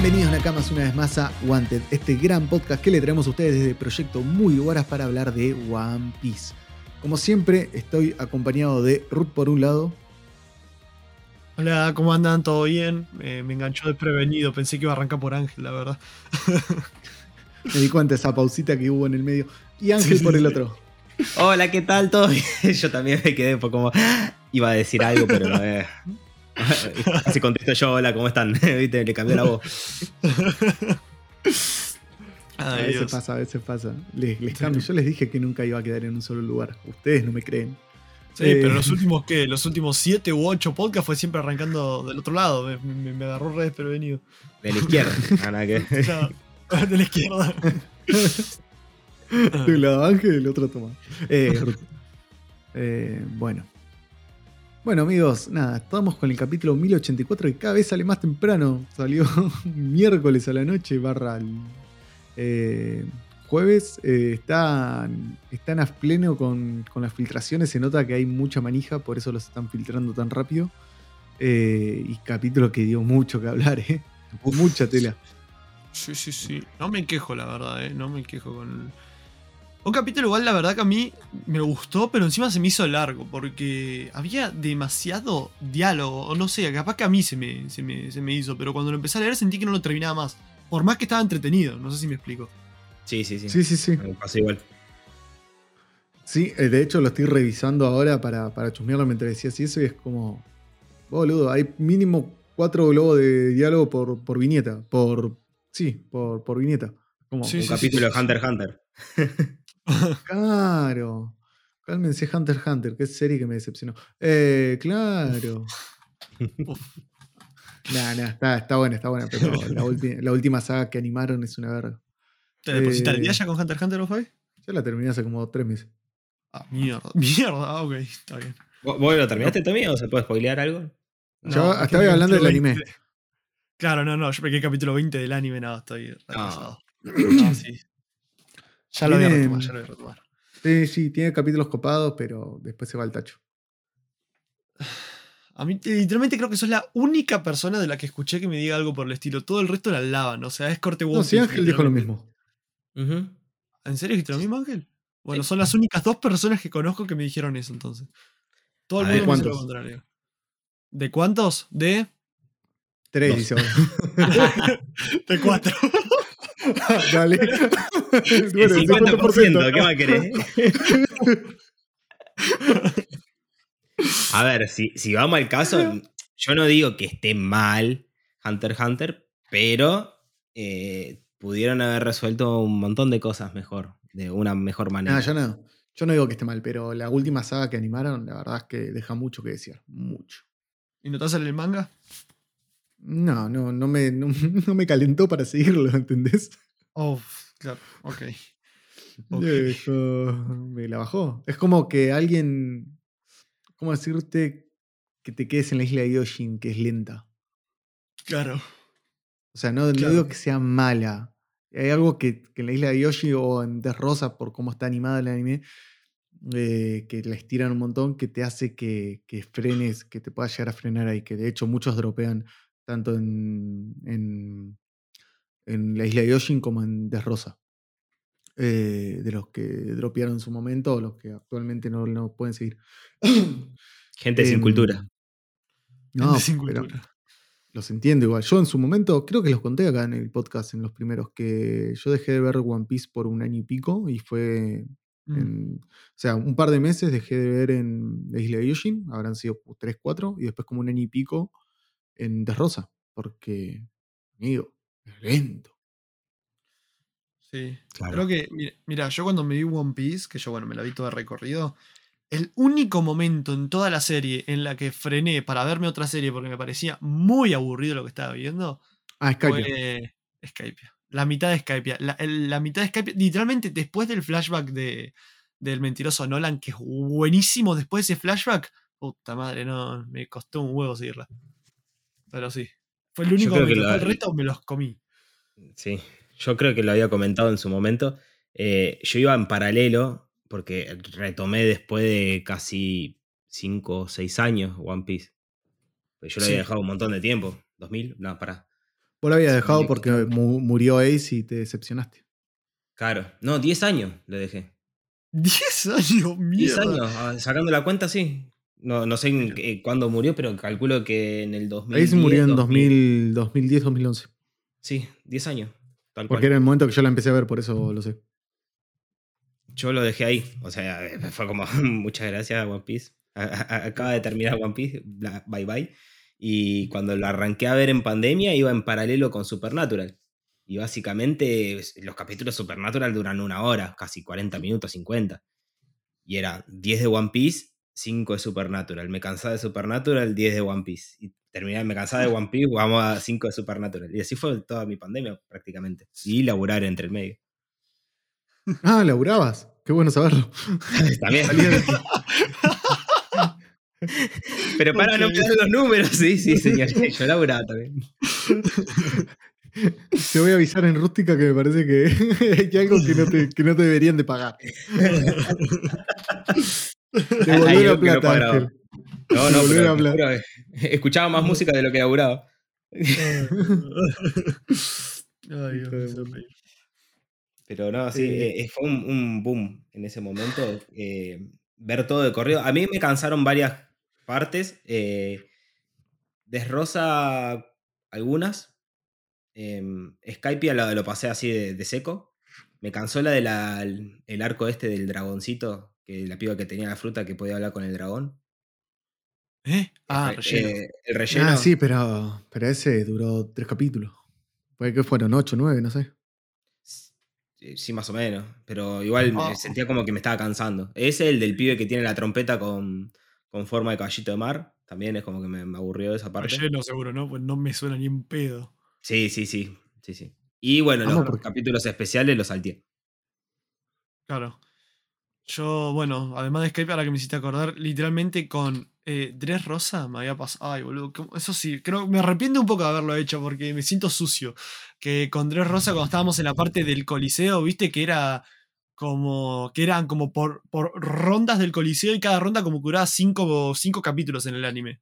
Bienvenidos Nakamas una vez más a Wanted, este gran podcast que le traemos a ustedes desde Proyecto Muy Horas para hablar de One Piece. Como siempre, estoy acompañado de Ruth por un lado. Hola, ¿cómo andan? ¿Todo bien? Eh, me enganchó desprevenido, pensé que iba a arrancar por Ángel, la verdad. me di cuenta de esa pausita que hubo en el medio. Y Ángel Sí, por el sí. otro. Hola, ¿qué tal? ¿Todo bien? Yo también me quedé un poco como. Iba a decir algo, pero. Eh, se contestó yo, hola, ¿cómo están? ¿Viste? Le cambió la voz. A veces Dios. pasa, a veces pasa. Les, les cambio. Yo les dije que nunca iba a quedar en un solo lugar. Ustedes no me creen. Sí, Eh, pero los últimos, ¿qué? Los últimos 7 u 8 podcasts fue siempre arrancando del otro lado. Me, me- me agarró re desprevenido. De la izquierda. Ah, nada que- Claro, de la izquierda. De lado Ángel, del otro toma. Eh. Eh, bueno. Bueno, amigos, nada, estamos con el capítulo 1084 que cada vez sale más temprano. Salió miércoles a la noche, barra el, eh, jueves. Eh, están, están a pleno con, con las filtraciones. Se nota que hay mucha manija, por eso los están filtrando tan rápido. Eh, y capítulo que dio mucho que hablar, ¿eh? Mucha tela. Sí, sí, sí. No me quejo, la verdad, ¿eh? No me quejo con. Un capítulo igual, la verdad que a mí me gustó, pero encima se me hizo largo, porque había demasiado diálogo, o no sé, capaz que a mí se me, se me, se me hizo, pero cuando lo empecé a leer sentí que no lo terminaba más. Por más que estaba entretenido, no sé si me explico. Sí, sí, sí. Sí, sí, sí. Me pasó igual. Sí, eh, de hecho lo estoy revisando ahora para, para chusmearlo mientras decías eso y es como. Boludo, hay mínimo cuatro globos de diálogo por, por viñeta. Por. Sí, por, por viñeta. Como, Sí, Un sí, capítulo sí, de Hunter x Hunter. Claro. Cálmense Hunter x Hunter, qué serie que me decepcionó. Eh, claro. Nah, nah, está, está buena, está buena, pero la, la última saga que animaron es una verga. ¿Te depositaste Eh. día ya con Hunter x Hunter, Ofai? Ya la terminé hace como tres meses. Ah, mierda. Mierda, ah, ok, está bien. ¿Vos lo terminaste también o se puede spoilear algo? Yo es que estaba el hablando del capítulo anime. 20 Claro, no, no, yo me quedé capítulo 20 del anime, no, estoy. Ah. No, sí. Ya lo voy a retomar, ya lo voy a retomar. Sí, sí, tiene capítulos copados, pero después se va al tacho. A mí, literalmente creo que sos la única persona de la que escuché que me diga algo por el estilo. Todo el resto la lavan, o sea, es corte No, sí, Ángel dijo lo mismo. ¿En serio dijiste lo mismo, Ángel? Bueno, Sí. son las únicas dos personas que conozco que me dijeron eso entonces. Todo el mundo ver, me dice lo contrario. ¿De cuántos? De. Tres, dice. De cuatro. Dale. El bueno, 50%, ¿qué más querés? A ver, si, si vamos al caso, yo no digo que esté mal Hunter x Hunter, pero eh, pudieron haber resuelto un montón de cosas mejor, de una mejor manera. No, yo no. Yo no digo que esté mal, pero la última saga que animaron, la verdad es que deja mucho que desear. Mucho. ¿Y no te hacen el manga? No, no, no me, no, no me calentó para seguirlo, ¿entendés? Oh, claro, ok. Ok. Eso me la bajó. Es como que alguien. ¿Cómo decirte que te quedes en la isla de Yoshin, que es lenta? Claro. O sea, no, no digo que sea mala. Hay algo que, que en la isla de Yoshi o en Rosa, por cómo está animada el anime, eh, que la estiran un montón, que te hace que, que frenes, que te pueda llegar a frenar ahí. Que de hecho muchos dropean tanto en, en, en la isla de Yoshin como en Rosa. de los que dropearon en su momento o los que actualmente no, no pueden seguir. Gente sin Em, cultura. No, Gente sin pero- cultura. los entiendo igual. Yo en su momento, creo que los conté acá en el podcast, en los primeros, que yo dejé de ver One Piece por un año y pico y fue. Mm. en- o sea, un par de meses dejé de ver en la isla de Yoshin, habrán sido 3, 4, y después como un año y pico en Rosa, porque, amigo, es lento. Sí. Claro. Creo que, mira, mira, yo cuando me vi One Piece, que yo, bueno, me la vi toda recorrido, el único momento en toda la serie en la que frené para verme otra serie porque me parecía muy aburrido lo que estaba viendo Ah, Skype. fue Skype. La mitad de Skype. La mitad de Skype, literalmente después del flashback de, del mentiroso Nolan, que es buenísimo después de ese flashback, puta madre, no, me costó un huevo seguirla. Pero sí. Fue el único que El resto me los comí. Sí, yo creo que lo había comentado en su momento. Eh, yo iba en paralelo, porque retomé después de casi 5 o 6 años One Piece. Pues yo lo Sí. había dejado un montón de tiempo. ¿2000? No, pará. Vos lo habías dejado porque mu- murió Ace y te decepcionaste. Claro. No, 10 años lo dejé. 10 años, 10 mierda. años, ah, sacando la cuenta, sí. No, no sé en cuándo murió, pero calculo que en el 2000. Ace murió en 2000, 2010, 2011. Sí, 10 años. Tal cual. Porque era el momento que yo la empecé a ver, por eso lo sé. Yo lo dejé ahí. O sea, fue como muchas gracias One Piece. Acaba de terminar One Piece. Bye bye. Y cuando lo arranqué a ver en pandemia, iba en paralelo con Supernatural. Y básicamente los capítulos Supernatural duran una hora, casi 40 minutos, 50. Y era 10 de One Piece, 5 de Supernatural. Me cansaba de Supernatural, 10 de One Piece. Y terminé, me cansaba de One Piece, vamos a 5 de Supernatural. Y así fue toda mi pandemia prácticamente. Y laburar entre el medio. Ah, laburabas. Qué bueno saberlo. También. Pero para no quedar los números, sí, sí, señor. Yo laburaba también. Te voy a avisar en rústica que me parece que hay algo que no te, que no te deberían de pagar. Devolver la no. Ángel. No, no, pero que escuchaba más música de lo que laburaba. Ay, Dios. Pero no, sí, Eh. eh, fue un, un boom en ese momento. eh, ver todo de corrido. A mí me cansaron varias partes. Eh, Desrosa algunas. Eh, Skype lo, lo pasé así de, de seco. Me cansó la del el arco este del dragoncito, que la piba que tenía la fruta que podía hablar con el dragón. ¿Eh? Ah, Eh, relleno. eh, el relleno. Ah, sí, pero, pero ese duró tres capítulos. Puede que fueron ocho, nueve, no sé. Sí, Sí, más o menos. Pero igual me Ah. sentía como que me estaba cansando. Ese, el del pibe que tiene la trompeta con, con forma de caballito de mar. También es como que me, me aburrió esa parte. Relleno seguro, ¿no? Pues no me suena ni un pedo. Sí, sí, sí. sí, sí. Y bueno, Vamos los porque- capítulos especiales los salteé. Claro. Yo, bueno, además de Skype, ahora que me hiciste acordar, literalmente con eh, Dress Rosa me había pasado. Ay, boludo. Eso sí, creo me arrepiento un poco de haberlo hecho porque me siento sucio. Que con Dress Rosa, cuando estábamos en la parte del Coliseo, viste que era como. que eran como por, por rondas del Coliseo y cada ronda como que duraba cinco, cinco capítulos en el anime.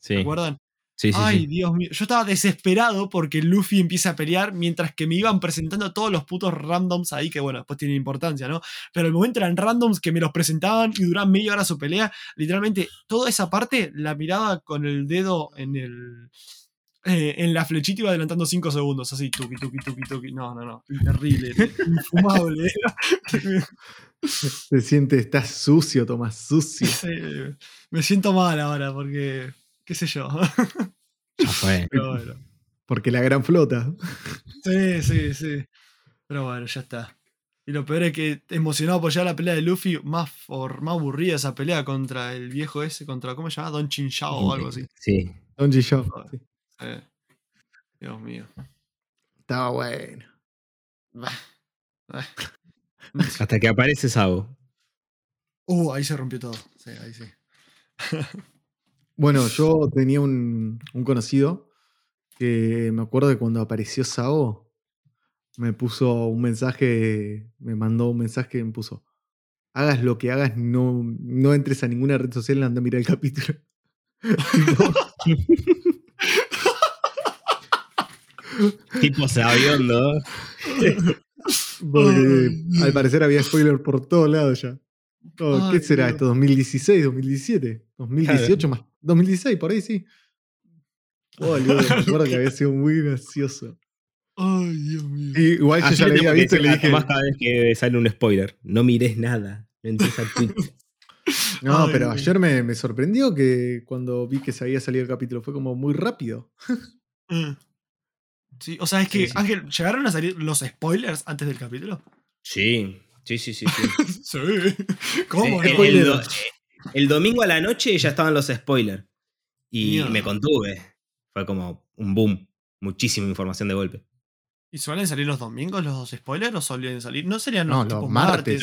Sí, ¿Se acuerdan? Sí, sí. Ay, sí. Dios mío. Yo estaba desesperado porque Luffy empieza a pelear mientras que me iban presentando todos los putos randoms ahí, que bueno, después tienen importancia, ¿no? Pero el momento eran randoms que me los presentaban y duraban media hora su pelea. Literalmente, toda esa parte la miraba con el dedo en el. eh, en la flechita iba adelantando 5 segundos, así, tuki, tuki, tuki, tuki. No, no, no. Terrible, infumable. Se siente, estás sucio, Tomás, sucio. Sí, me siento mal ahora porque. Qué sé yo. Ya fue. Pero bueno. Porque la gran flota. Sí, sí, sí. Pero bueno, ya está. Y lo peor es que emocionado por ya la pelea de Luffy, más, for, más aburrida esa pelea contra el viejo ese, contra, ¿cómo se llama? Don Chin Shao o algo así. Sí. Don. Show. sí. Eh, Dios mío. Estaba bueno. Bah. Hasta que aparece Sabo. Uh, ahí se rompió todo. Sí, ahí sí. Bueno, yo tenía un, un conocido que me acuerdo que cuando apareció Sao, me puso un mensaje, me mandó un mensaje que me puso, hagas lo que hagas, no, no entres a ninguna red social, anda a mirar el capítulo. tipo sabiondo. Porque al parecer había spoiler por todos lados ya. Oh, ¿Qué será Dios. esto? ¿2016, 2017? ¿2018 más? ¿2016? Por ahí sí. Oh, boludo, me acuerdo que había sido muy gracioso. Ay, Dios mío. Y igual yo Así ya le lo tengo había visto y le dije, Tomás cada vez que sale un spoiler. No mires nada. No entres a Twitch. no, Ay, pero Dios. ayer me, me sorprendió que cuando vi que se había salido el capítulo fue como muy rápido. Eh. Sí, o sea, es que, Sí, sí. Ángel, ¿llegaron a salir los spoilers antes del capítulo? Sí, sí, sí, sí. sí. Sí. ¿Cómo Sí, el, el el domingo a la noche ya estaban los spoilers. Y Mierda. me contuve. Fue como un boom. Muchísima información de golpe. ¿Y suelen salir los domingos los spoilers o suelen salir? No serían No, los los tipo martes.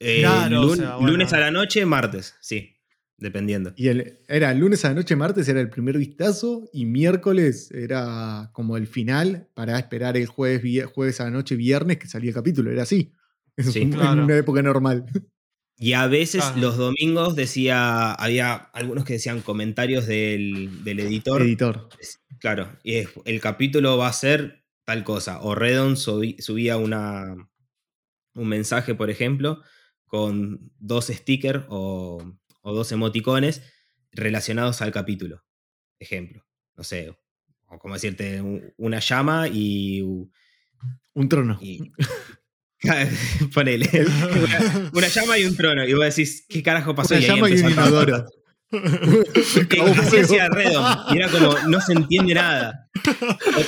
Eh, Claro, o lun- sea, bueno. Lunes a la noche, martes. Sí, dependiendo. Y el, era lunes a la noche, martes era el primer vistazo y miércoles era como el final para esperar el jueves, jueves a la noche, viernes que salía el capítulo. Era así. Es Sí. un- Claro. En una época normal. Y a veces Claro. los domingos decía, había algunos que decían comentarios del, del editor. Editor. Claro, y es- el capítulo va a ser tal cosa. O Redon subi- subía una, un mensaje, por ejemplo, con dos stickers o, o dos emoticones relacionados al capítulo. Ejemplo, no sé, o como decirte, un- una llama y. Un trono. y ponele. Una, una llama y un trono. Y vos decís, ¿qué carajo pasó? Una ahí llama y un inodoro. hacía Redon. Y era como, no se entiende nada.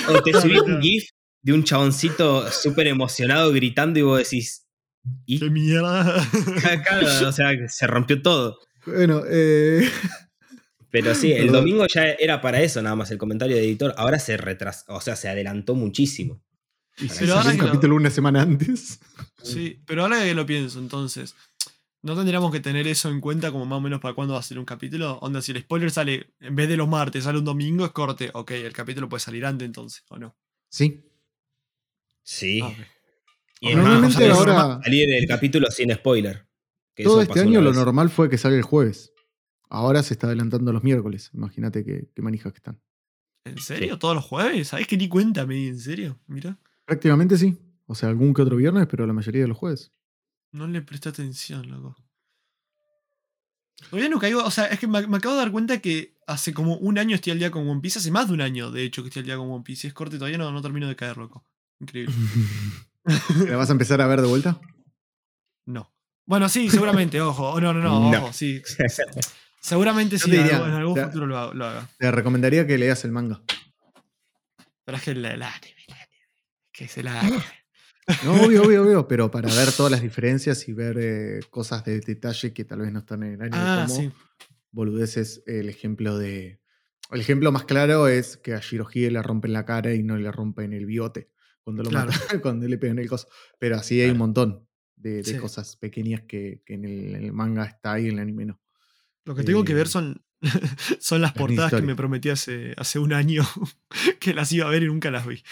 O, o te subí un GIF de un chaboncito súper emocionado gritando y vos decís. ¿Y? ¡Qué mierda! Claro, o sea, se rompió todo. Bueno, eh, Pero sí, el domingo ya era para eso nada más el comentario de editor. Ahora se retrasó, o sea, se adelantó muchísimo. Y si Pero ahora un que lo- capítulo una semana antes. Sí, pero ahora que lo pienso, entonces, ¿no tendríamos que tener eso en cuenta como más o menos para cuándo va a ser un capítulo? Onda, si el spoiler sale, en vez de los martes, sale un domingo, es corte. Ok, el capítulo puede salir antes entonces, ¿o no? Sí. Sí. Ah. Y Normalmente más, ahora- salir el capítulo sin spoiler. que Todo este año lo normal fue que salga el jueves. Ahora se está adelantando los miércoles. Imagínate qué, qué manijas que están. ¿En serio? ¿Todos los jueves? ¿Sabes que ni cuenta me di? ¿En serio? Mira, Prácticamente sí. O sea, algún que otro viernes, pero la mayoría de los jueves. no le presté atención, loco. Todavía no caigo, o sea, es que me, me acabo de dar cuenta que hace como un año estoy al día con One Piece, hace más de un año, de hecho, que estoy al día con One Piece. Y es corte, todavía no, no termino de caer, loco. Increíble. ¿La vas a empezar a ver de vuelta? No. Bueno, sí, seguramente, ojo. No, no, no, No. ojo, sí. Seguramente Yo sí, diría, algún- en algún te- futuro lo, haga- lo haga. Te recomendaría que leas el manga. Pero es que el, el anime, que es el anime. No, obvio, obvio, obvio. Pero para ver todas las diferencias y ver eh, cosas de detalle que tal vez no están en el anime. Ah, como sí. boludeces, el ejemplo de. El ejemplo más claro es que a Shirohige le rompen la cara y no le rompen el bigote cuando, lo Claro. matan, cuando le pegan el coso. Pero así hay un montón de, de Sí. cosas pequeñas que, que en, el, en el manga está y en el anime no. Lo que tengo que ver Eh, son, son las portadas que me prometí hace, hace un año que las iba a ver y nunca las vi.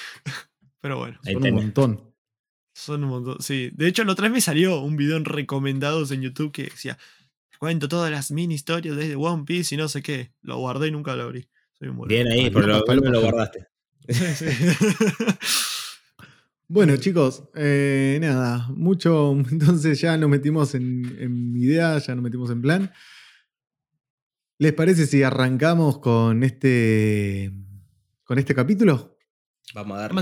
Pero bueno, Ahí Son un montón. son un montón. Sí, de hecho, la otra vez me salió un video en recomendados en YouTube que decía: Cuento todas las mini historias de One Piece y no sé qué. Lo guardé y nunca lo abrí. Soy un. Bien ahí, por lo menos lo guardaste. Sí, sí. Bueno, chicos, eh, nada, mucho. Entonces ya nos metimos en, en idea, ya nos metimos en plan. ¿Les parece si arrancamos con este. con este capítulo? Vamos a dar.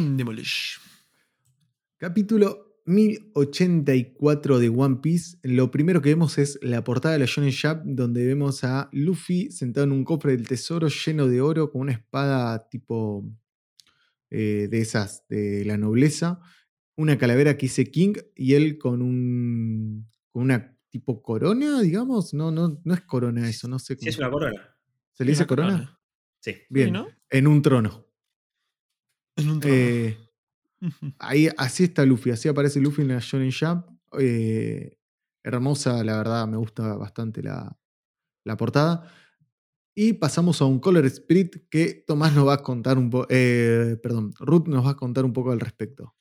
Capítulo 1084 de One Piece. Lo primero que vemos es la portada de la Shonen Jump, donde vemos a Luffy sentado en un cofre del tesoro lleno de oro con una espada tipo eh, de esas de la nobleza, una calavera que dice King y él con un con una tipo corona, digamos. No, no, no es corona eso, no sé Sí, cómo. es una corona. ¿Se le dice corona? Sí. Bien. Sí, ¿no? En un trono. En un. Eh, Ahí, así está Luffy, así aparece Luffy en la Shonen Jump. Eh, hermosa, la verdad, me gusta bastante la, la portada. Y pasamos a un Color Spirit que Tomás nos va a contar un poco. perdón, Ruth nos va a contar un poco al respecto.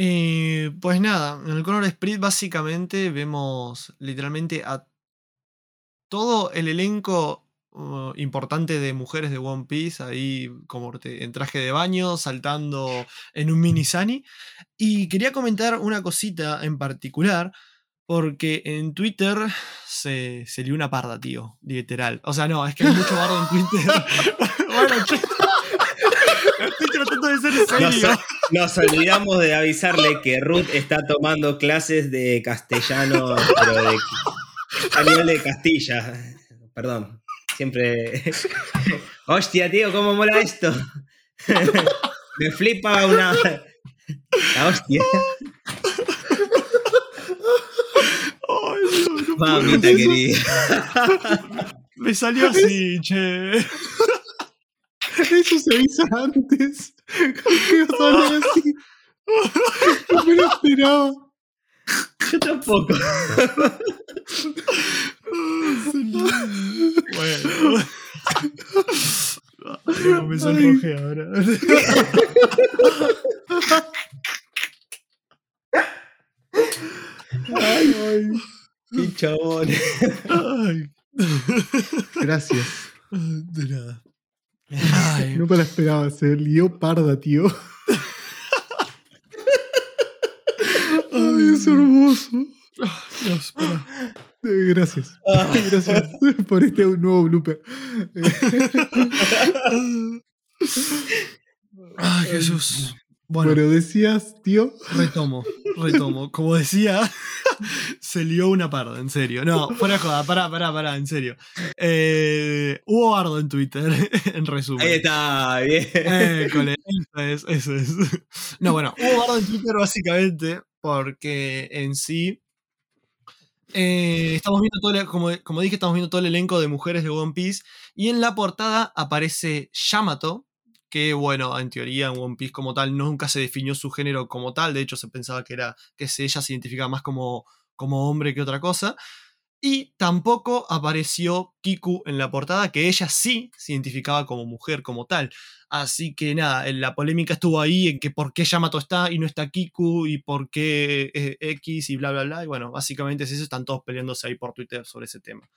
Eh, pues nada, en el Color Sprint básicamente vemos literalmente a todo el elenco uh, importante de mujeres de One Piece ahí como te- en traje de baño, saltando en un mini Sunny. Y quería comentar una cosita en particular, porque en Twitter se, se lió una parda, tío, literal. O sea, no, es que hay mucho bardo en Twitter. bueno, che, estoy tratando de ser Nos, serio. nos olvidamos de avisarle que Ruth está tomando clases de castellano, pero de, a nivel de Castilla. Perdón. Siempre. Hostia, tío, ¿cómo mola esto? Me flipa una. La hostia. Ay, Dios, no puedo. Mamita querida. Me salió así, che. Eso se avisa antes. ¿Qué hablar así? No me lo esperaba. Yo tampoco. Bueno. Ay, me sonrojé ahora. Ay, ay. Qué chabón. Ay. Gracias. De nada. Ay, No me la esperaba, se lió parda, tío. Ay, es hermoso. Dios, pará. Eh, Gracias. Gracias por este nuevo blooper. Ay, Jesús. Bueno, Bueno, decías, tío. retomo, retomo. Como decía, se lió una parda, en serio. No, fuera joda, pará, pará, pará, en serio. Eh, hubo bardo en Twitter, en resumen. Ahí está, bien. École, eso es, eso es. No, bueno, hubo bardo en Twitter básicamente porque en sí. Eh, estamos viendo todo como, como dije, estamos viendo todo el elenco de mujeres de One Piece. Y en la portada aparece Yamato. Que bueno, en teoría en One Piece como tal nunca se definió su género como tal. De hecho, se pensaba que era. que ella se identificaba más como, como hombre que otra cosa. Y tampoco apareció Kiku en la portada, que ella sí se identificaba como mujer, como tal. Así que nada, la polémica estuvo ahí en que por qué Yamato está y no está Kiku y por qué eh, X y bla bla bla. Y bueno, básicamente es eso, están todos peleándose ahí por Twitter sobre ese tema.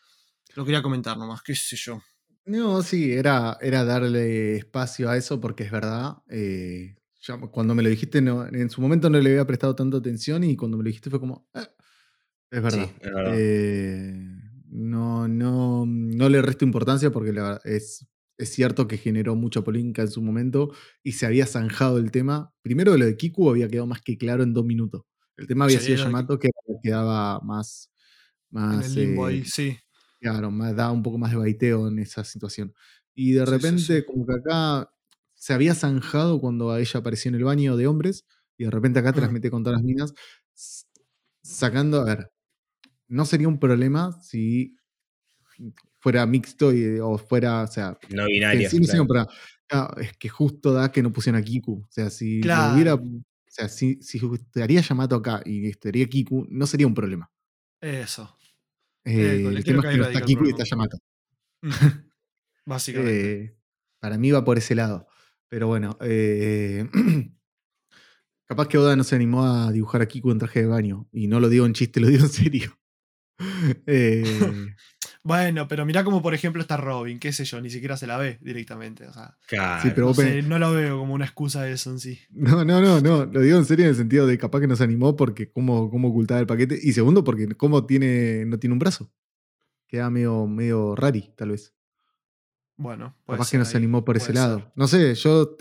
Lo quería comentar nomás, qué sé yo. No, sí, era, era darle espacio a eso porque es verdad. eh, ya cuando me lo dijiste, no, en su momento no le había prestado tanta atención y cuando me lo dijiste fue como. "Eh, es verdad. Sí, es verdad. Eh, no, no, no le resto importancia porque la verdad es, es cierto que generó mucha polémica en su momento y se había zanjado el tema. Primero lo de Kiku había quedado más que claro en dos minutos. El tema había Sí, sido Yamato que quedaba más. En más el limbo eh, ahí, sí. Claro, más, da un poco más de baiteo en esa situación. Y de sí, repente, sí. como que acá se había zanjado cuando a ella apareció en el baño de hombres, y de repente acá te las mete con todas las minas, sacando, a ver, no sería un problema si fuera mixto y- o fuera, o sea, No binaria. sí claro. es que justo da que no pusieron a Kiku. O sea, si Claro. hubiera, o sea, si, si estaría Yamato acá y estaría Kiku, no sería un problema. Eso. Eh, École, el tema que es que no está Kiku y está Yamato. Básicamente. Eh, para mí va por ese lado. Pero bueno, eh, capaz que Oda no se animó a dibujar a Kiku en traje de baño. Y no lo digo en chiste, lo digo en serio. Eh, Bueno, pero mirá como por ejemplo está Robin, qué sé yo, ni siquiera se la ve directamente. O sea, Claro. Sí, pero no, sé, no lo veo como una excusa de eso en sí. no, no, no, no. Lo digo en serio en el sentido de capaz que no se animó porque cómo, cómo ocultaba el paquete. Y segundo, porque cómo tiene, no tiene un brazo. Queda medio, medio rari, tal vez. Bueno, puede Capaz que ser no se ahí, animó por ese lado. No sé, yo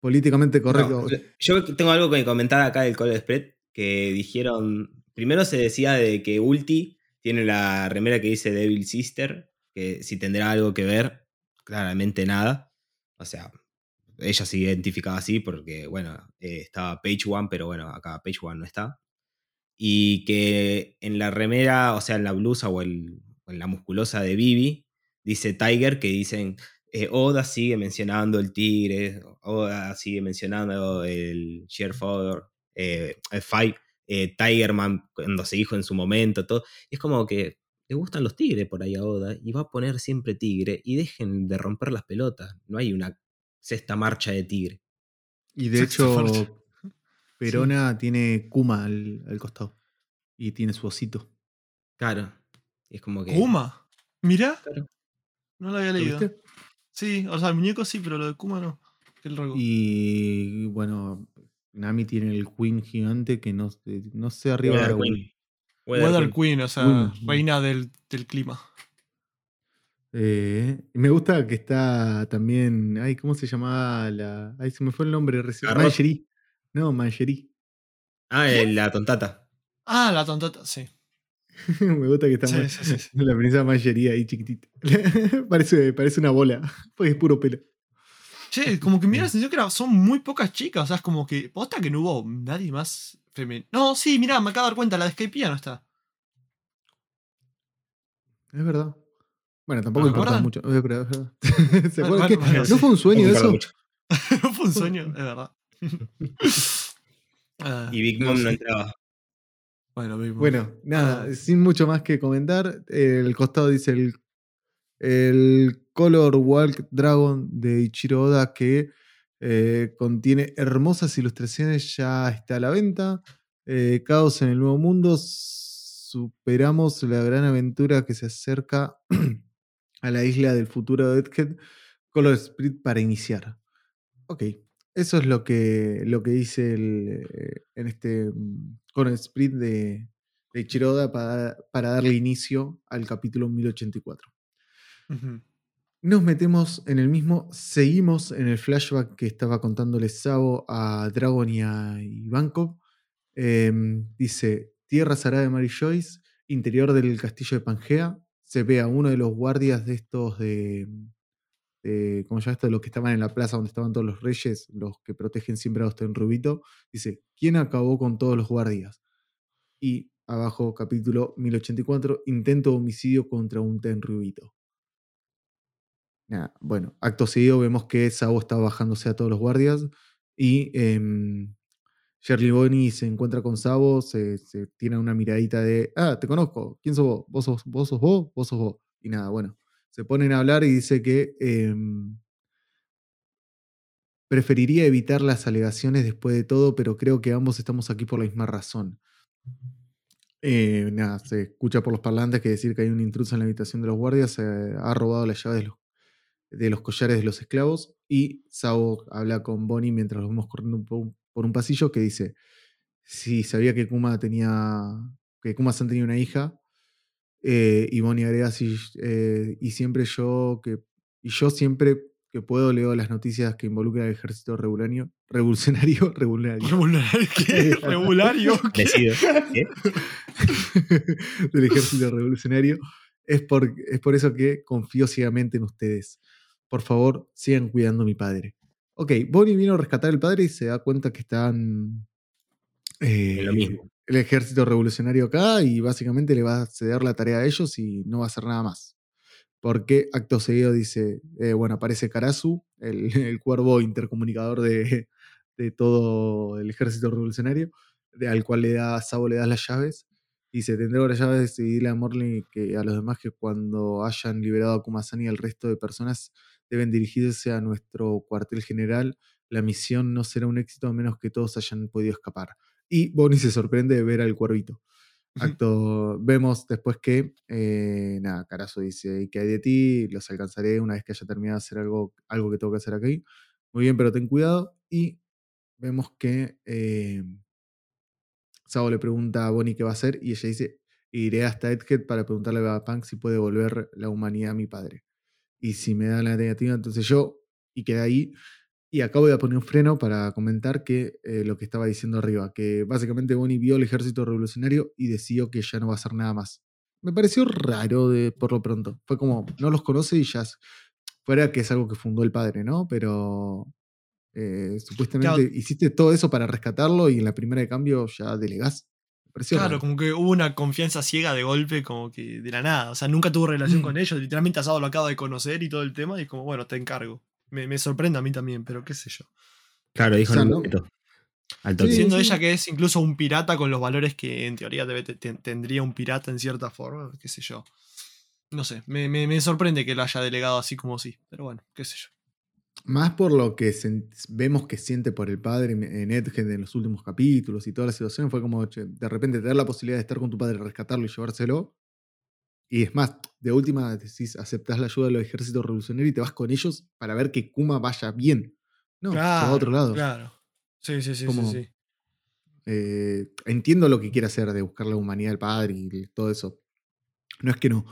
políticamente No, correcto. yo tengo algo que comentar acá del Call Spread, que dijeron, primero se decía de que Ulti tiene la remera que dice Devil Sister, que si tendrá algo que ver, claramente nada. O sea, ella se identificaba así porque, bueno, eh, estaba Page One, pero bueno, acá Page One no está. Y que en la remera, o sea, en la blusa o, en la musculosa de Vivi, dice Tiger, que dicen, eh, Oda sigue mencionando el tigre, Oda sigue mencionando el Shearfire, eh, el Fight, eh, Tigerman cuando se dijo en su momento, todo. Y es como que le gustan los tigres por ahí a Oda y va a poner siempre tigre y dejen de romper las pelotas. No hay una sexta marcha de tigre. Y de hecho, Perona tiene Kuma al, al costado. Y tiene su osito. Claro. Y es como que. ¿Kuma? Mirá. Claro. No lo había ¿Lo leído. viste? Sí, o sea, el muñeco sí, pero lo de Kuma no. Qué. Y bueno, Nami tiene el Queen gigante que no, sé- no sé arriba Weather de Queen. Weather, Weather Queen, o sea, Queen. reina del, del clima. Eh, me gusta que está también. Ay, ¿cómo se llamaba la.? Ay, se me fue el nombre recién. Mangerie. No, Mangerie. Ah, el- la tontata. Ah, la tontata, sí. me gusta que está Sí, sí, sí, sí. la princesa Mangerie ahí chiquitita. parece, parece una bola. Pues es puro pelo. Che, como que me da la sensación que era- son muy pocas chicas. O sea, es como que. Posta que no hubo nadie más femenino. No, sí, mirá, me acabo de dar cuenta, la de Skypiea no está. Es verdad. Bueno, tampoco ¿Me importa mucho. Pero es verdad. ¿Se acuerdan que bueno, ¿No sí. fue un sueño eso? no fue un sueño, es verdad. Ah, Y Big Mom no entraba. Bueno, Big Mom. Bueno, nada, Ah. sin mucho más que comentar. El costado dice el, el Color Walk Dragon de Ichiro Oda que eh, contiene hermosas ilustraciones, ya está a la venta. Eh, Caos en el Nuevo Mundo. Superamos la gran aventura que se acerca a la isla del futuro de Egghead Color Split para iniciar. Ok. Eso es lo que, lo que dice el, eh, en este mm, Color Split de, de Chiroda para, para darle inicio al capítulo 1084. Ujú. Nos metemos en el mismo, seguimos en el flashback que estaba contándole Sabo a Dragon y a Ivankov. Em, dice, Tierra Sarada de Mary Joyce, interior del castillo de Pangea. Se ve a uno de los guardias de estos de, de ¿cómo se llama esto? Los que estaban en la plaza donde estaban todos los reyes, los que protegen siempre a usted en Rubito. Dice, ¿quién acabó con todos los guardias? Y abajo, capítulo 1084, intento de homicidio contra un ten Rubito. Nada, bueno, acto seguido vemos que Sabo está bajándose a todos los guardias y em, Shirley Bonnie se encuentra con Sabo, se, tiene una miradita de, ah, te conozco, ¿quién sos vos? ¿Vos sos vos? Sos vos? ¿Vos sos vos? Y nada, bueno, se ponen a hablar y dice que em, preferiría evitar las alegaciones después de todo, pero creo que ambos estamos aquí por la misma razón. Eh, nada, se escucha por los parlantes que decir que hay un intruso en la habitación de los guardias, se ha robado las llaves de los de los collares de los esclavos y Sao habla con Bonnie mientras los vemos corriendo por un, pasillo que dice si sabía que Kuma tenía que Kuma San tenía una hija eh, y Bonnie agrega "Sí, eh, y siempre yo que y yo siempre que puedo leo las noticias que involucran al ejército revolucionario revolucionario revolucionario ¿Regulario? ¿Qué? ¿Regulario? ¿Qué? Decido. ¿Qué? del ejército revolucionario es por, es por eso que confío ciegamente en ustedes por favor, sigan cuidando a mi padre. Ok, Bonnie vino a rescatar al padre y se da cuenta que están eh, lo mismo. el ejército revolucionario acá y básicamente le va a ceder la tarea a ellos y no va a hacer nada más. Porque acto seguido dice, eh, bueno, aparece Karasu, el, el cuervo intercomunicador de, de todo el ejército revolucionario, de- al cual le da, Sabo le da las llaves. Y se tendrá las llaves y dile a Morley que a los demás que cuando hayan liberado a Kumasani y al resto de personas deben dirigirse a nuestro cuartel general. La misión no será un éxito a menos que todos hayan podido escapar. Y Bonnie se sorprende de ver al cuervito. Acto, vemos después que, eh, nada, Carazo dice, ¿y qué hay de ti? Los alcanzaré una vez que haya terminado de hacer algo, algo que tengo que hacer aquí. Muy bien, pero ten cuidado. Y vemos que eh, Sabo le pregunta a Bonnie qué va a hacer y ella dice, iré hasta Edgehead para preguntarle a Punk si puede volver la humanidad a mi padre. Y si me da la negativa, entonces yo, y queda ahí. Y acabo de poner un freno para comentar que eh, lo que estaba diciendo arriba, que básicamente Bonnie vio el ejército revolucionario y decidió que ya no va a hacer nada más. Me pareció raro de, por lo pronto. Fue como, no los conoce y ya... Fuera que es algo que fundó el padre, ¿no? Pero eh, supuestamente Claro. hiciste todo eso para rescatarlo y en la primera de cambio ya delegás. Claro, como que hubo una confianza ciega de golpe, como que de la nada. O sea, nunca tuvo relación Mm. con ellos. Literalmente Asado lo acaba de conocer y todo el tema. Y como, bueno, te encargo. Me, me sorprende a mí también, pero qué sé yo. Claro, dijo O sea, no. Al toque. Sí, Siendo sí. ella que es incluso un pirata con los valores que en teoría debe te- te- tendría un pirata en cierta forma, qué sé yo. No sé, me, me- me sorprende que lo haya delegado así como sí, pero bueno, qué sé yo. Más por lo que vemos que siente por el padre en- en Edgehead en los últimos capítulos y toda la situación, fue como che, de repente tener la posibilidad de estar con tu padre, rescatarlo y llevárselo. Y es más, de última decís, aceptás la ayuda de los ejércitos revolucionarios y te vas con ellos para ver que Kuma vaya bien. No, a otro lado. Claro. Sí, sí, sí, Como- sí, sí. Eh, entiendo lo que quiere hacer de buscar la humanidad del padre y todo eso. No es que no.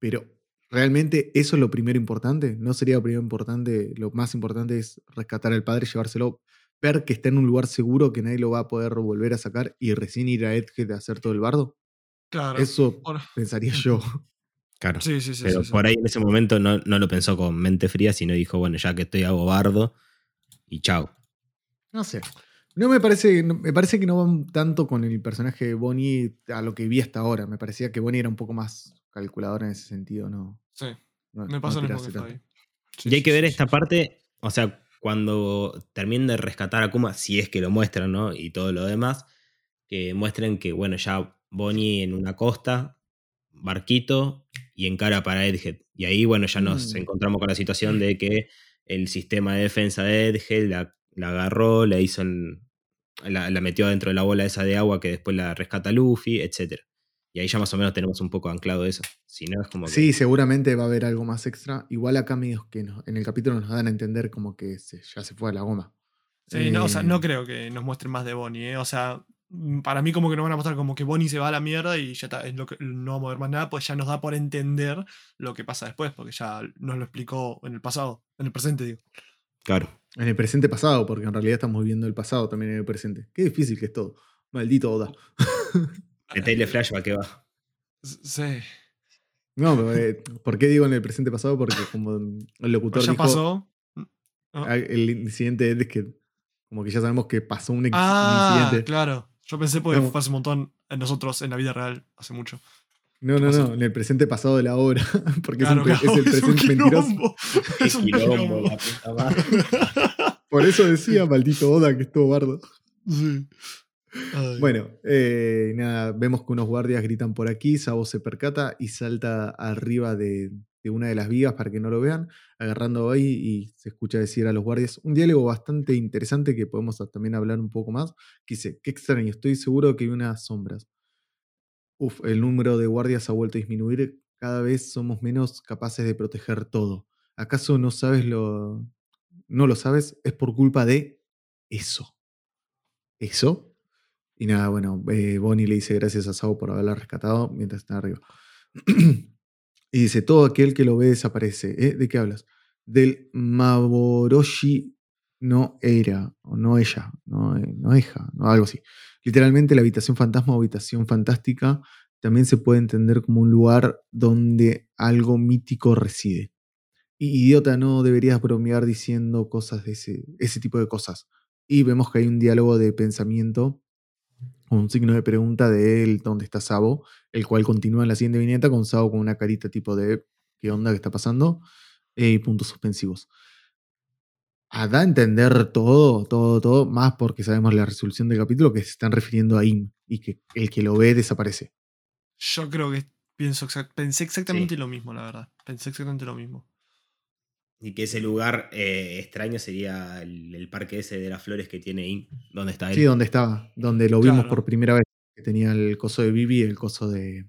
Pero realmente eso es lo primero importante. No sería lo primero importante. Lo más importante es rescatar al padre, llevárselo, ver que está en un lugar seguro que nadie lo va a poder volver a sacar y recién ir a Edgehead a hacer todo el bardo. Claro. Eso Bueno, pensaría yo. Claro. sí, sí, sí. Pero sí, sí. por ahí en ese momento no, no lo pensó con mente fría, sino dijo, bueno, ya que estoy hago bardo y chao. No sé. No me parece, me parece que no van tanto con el personaje de Bonnie a lo que vi hasta ahora. Me parecía que Bonnie era un poco más calculadora en ese sentido, no. Sí, no- me no pasa lo mismo que. Sí, y hay sí, que ver sí, esta sí. parte, o sea, cuando terminen de rescatar a Kuma, si es que lo muestran, ¿no? Y todo lo demás, que muestren que, bueno, ya Bonnie en una costa, barquito y encara para Edgehead. Y ahí, bueno, ya nos Mm. encontramos con la situación de que el sistema de defensa de Edgehead la, la agarró, la hizo en- la, la metió dentro de la bola esa de agua que después la rescata Luffy, etc. Y ahí ya más o menos tenemos un poco anclado eso. Si no, es como que. Sí, seguramente va a haber algo más extra. Igual acá, amigos, que no- en el capítulo nos dan a entender como que se- ya se fue a la goma. Sí, no, o sea, Eh, no creo que nos muestren más de Bonnie, ¿eh? O sea, mm, para mí como que nos van a mostrar como que Bonnie se va a la mierda y ya está, es lo que, no vamos a ver más nada, pues ya nos da por entender lo que pasa después, porque ya nos lo explicó en el pasado, en el presente, digo. Claro. En el presente pasado, porque en realidad estamos viviendo el pasado también en el presente. Qué difícil que es todo. Maldito Oda. Metele flashback que va. Sí, No, pero, eh, ¿por qué digo en el presente pasado? Porque como el locutor pero ya dijo, pasó. ¿no? ah, el incidente es que como que ya sabemos que pasó un, Ah, incidente. claro. Yo pensé porque No. fue hace un montón en nosotros en la vida real, hace mucho. No, no, pasó? no, en el presente pasado de la obra. Porque Claro, es, un, pre- claro, es el es un presente mentiroso. Es un quilombo, quilombo. la puta madre. Por eso decía, maldito Oda, que estuvo bardo. Sí. Bueno, eh, nada, vemos que unos guardias gritan por aquí, Sabo se percata y salta arriba de, de una de las vigas para que no lo vean, agarrando ahí y se escucha decir a los guardias un diálogo bastante interesante que podemos también hablar un poco más, que dice, qué extraño, estoy seguro que hay unas sombras. Uf, el número de guardias ha vuelto a disminuir, cada vez somos menos capaces de proteger todo. ¿Acaso no sabes lo... no lo sabes? Es por culpa de eso. ¿Eso? Y nada, bueno, eh, Bonnie le dice gracias a Sao por haberla rescatado mientras está arriba. y dice, todo aquel que lo ve desaparece. ¿Eh? ¿De qué hablas? Del Maboroshi no era, o no ella, no, eh, no ella, no, algo así. Literalmente la habitación fantasma o habitación fantástica también se puede entender como un lugar donde algo mítico reside. Y idiota, no deberías bromear diciendo cosas de ese, ese tipo de cosas. Y vemos que hay un diálogo de pensamiento, un signo de pregunta de él, ¿dónde está Sabo? El cual continúa en la siguiente viñeta con Sabo con una carita tipo de ¿qué onda que está pasando? Eh, y puntos suspensivos. A da a entender todo, todo, todo, más porque sabemos la resolución del capítulo que se están refiriendo a Im y que el que lo ve desaparece. Yo creo que pienso exact- pensé exactamente lo mismo, la verdad. Pensé exactamente lo mismo. Y que ese lugar eh, extraño sería el, el parque ese de las flores que tiene ahí, donde está él. Sí, donde estaba, donde lo vimos Claro. por primera vez, que tenía el coso de Vivi y el coso de,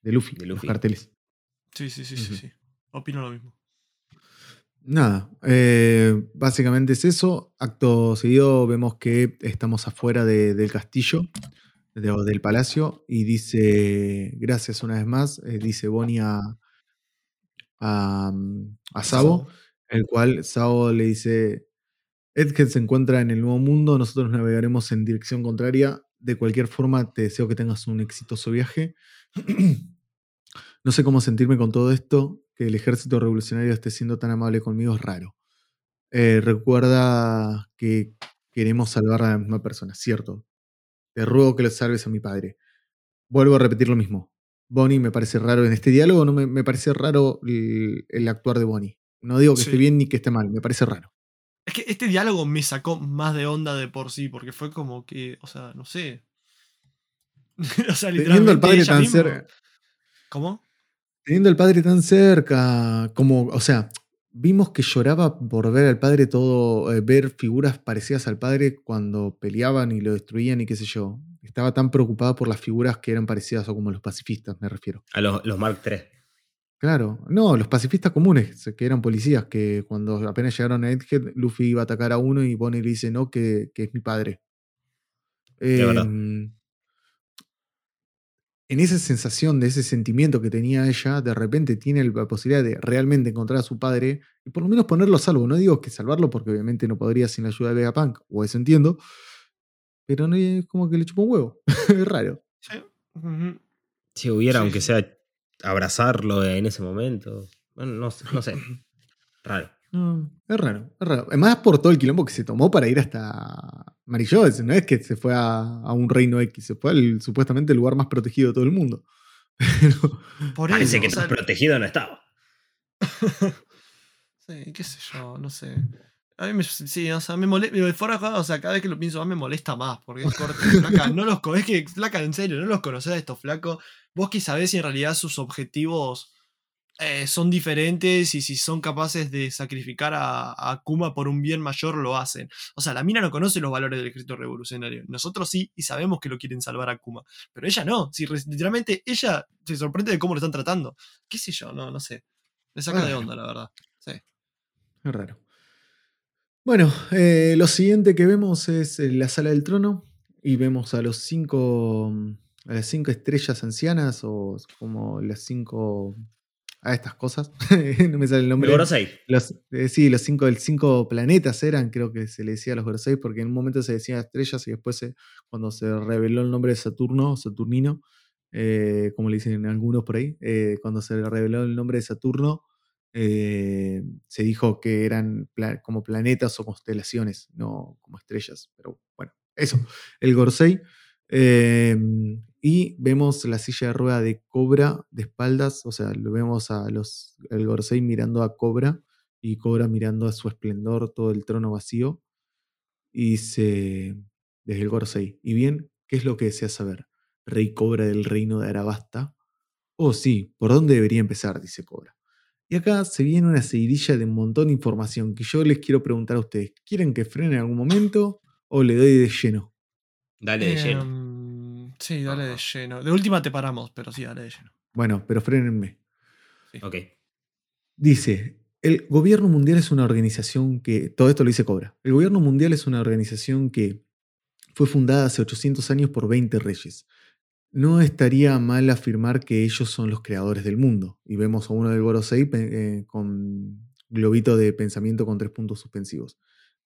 de Luffy, De los carteles. Sí, sí, sí, sí, sí. Opino lo mismo. Nada, eh, básicamente es eso. Acto seguido vemos que estamos afuera de- del castillo, de- o del palacio, y dice, gracias una vez más, eh, dice Bonnie a, a, mm, a Sabo, el cual Sabo le dice, Edgen se encuentra en el nuevo mundo, nosotros navegaremos en dirección contraria. De cualquier forma, te deseo que tengas un exitoso viaje. no sé cómo sentirme con todo esto, que el ejército revolucionario esté siendo tan amable conmigo es raro. Eh, recuerda que queremos salvar a la misma persona, cierto. Te ruego que lo salves a mi padre. Vuelvo a repetir lo mismo. Bonnie me parece raro en este diálogo, no me, parece raro el actuar de Bonnie. No digo que Sí. esté bien ni que esté mal, me parece raro. Es que este diálogo me sacó más de onda de por sí, porque fue como que, o sea, no sé. o sea, Teniendo al literalmente padre ella tan misma- cerca. ¿Cómo? Teniendo al padre tan cerca, como, o sea, vimos que lloraba por ver al padre todo, eh, ver figuras parecidas al padre cuando peleaban y lo destruían y qué sé yo. Estaba tan preocupada por las figuras que eran parecidas o como los pacifistas, me refiero. A los, los Mark III. Claro, no, los pacifistas comunes, que eran policías, que cuando apenas llegaron a Egghead, Luffy iba a atacar a uno y Bonnie le dice, no, que, que es mi padre. Em, en esa sensación, de ese sentimiento que tenía ella, de repente tiene la posibilidad de realmente encontrar a su padre y por lo menos ponerlo a salvo. No digo que salvarlo, porque obviamente no podría sin la ayuda de Vegapunk, o eso entiendo, pero no es como que le chupó un huevo. es raro. Sí. Si hubiera, Sí, aunque sea abrazarlo en ese momento. Bueno, no, sé- no sé. Raro. No, es raro, es raro. Además por todo el quilombo que se tomó para ir hasta Marillones. No es que se fue a, a un reino X, se fue al supuestamente el lugar más protegido de todo el mundo. Pero, Por Parece eso, que o sea, protegido no estaba. Sí, qué sé yo, no sé. A mí me, sí, o sea, me molesta, fuera de joda, o sea, cada vez que lo pienso más me molesta más, porque es corte, flaca, no los es que, flaca, en serio, no los conocés a estos flacos, vos que sabés si en realidad sus objetivos eh, son diferentes y si son capaces de sacrificar a, a Akuma por un bien mayor, lo hacen. O sea, la mina no conoce los valores del ejército revolucionario. Nosotros sí, y sabemos que lo quieren salvar a Akuma. Pero ella no. Si literalmente ella se sorprende de cómo lo están tratando. ¿Qué sé yo? No, no sé. Me saca de onda, la verdad. Sí. Es raro. Bueno, eh, lo siguiente que vemos es eh, la sala del trono y vemos a los cinco, mm, a las cinco estrellas ancianas o como las cinco a estas cosas. no me sale el nombre. Gorosei. Los, eh, sí, los cinco, el cinco planetas eran, creo que se le decía a los Gorosei, porque en un momento se decía estrellas y después se- cuando se reveló el nombre de Saturno, Saturnino, eh, como le dicen algunos por ahí, eh, cuando se reveló el nombre de Saturno, eh, se dijo que eran pla- como planetas o constelaciones, no como estrellas. Pero bueno, eso, el Gorosei. Y vemos la silla de rueda de Cobra de espaldas, o sea, lo vemos a los, el Gorosei mirando a Cobra y Cobra mirando a su esplendor, todo el trono vacío. Y dice, desde el Gorosei, ¿y bien? ¿Qué es lo que deseas saber? Rey Cobra del reino de Arabasta. Oh, sí, ¿por dónde debería empezar? Dice Cobra. Y acá se viene una seguidilla de un montón de información que yo les quiero preguntar a ustedes. ¿Quieren que frene en algún momento o le doy de lleno? Dale de lleno. Sí, dale de lleno. De última te paramos, pero sí, dale de lleno. Bueno, pero frenenme. Ok. Dice, el gobierno mundial es una organización que, todo esto lo dice Cobra, el gobierno mundial es una organización que fue fundada hace 800 años por 20 reyes. No estaría mal afirmar que ellos son los creadores del mundo. Y vemos a uno del Gorosei eh, con globito de pensamiento con tres puntos suspensivos.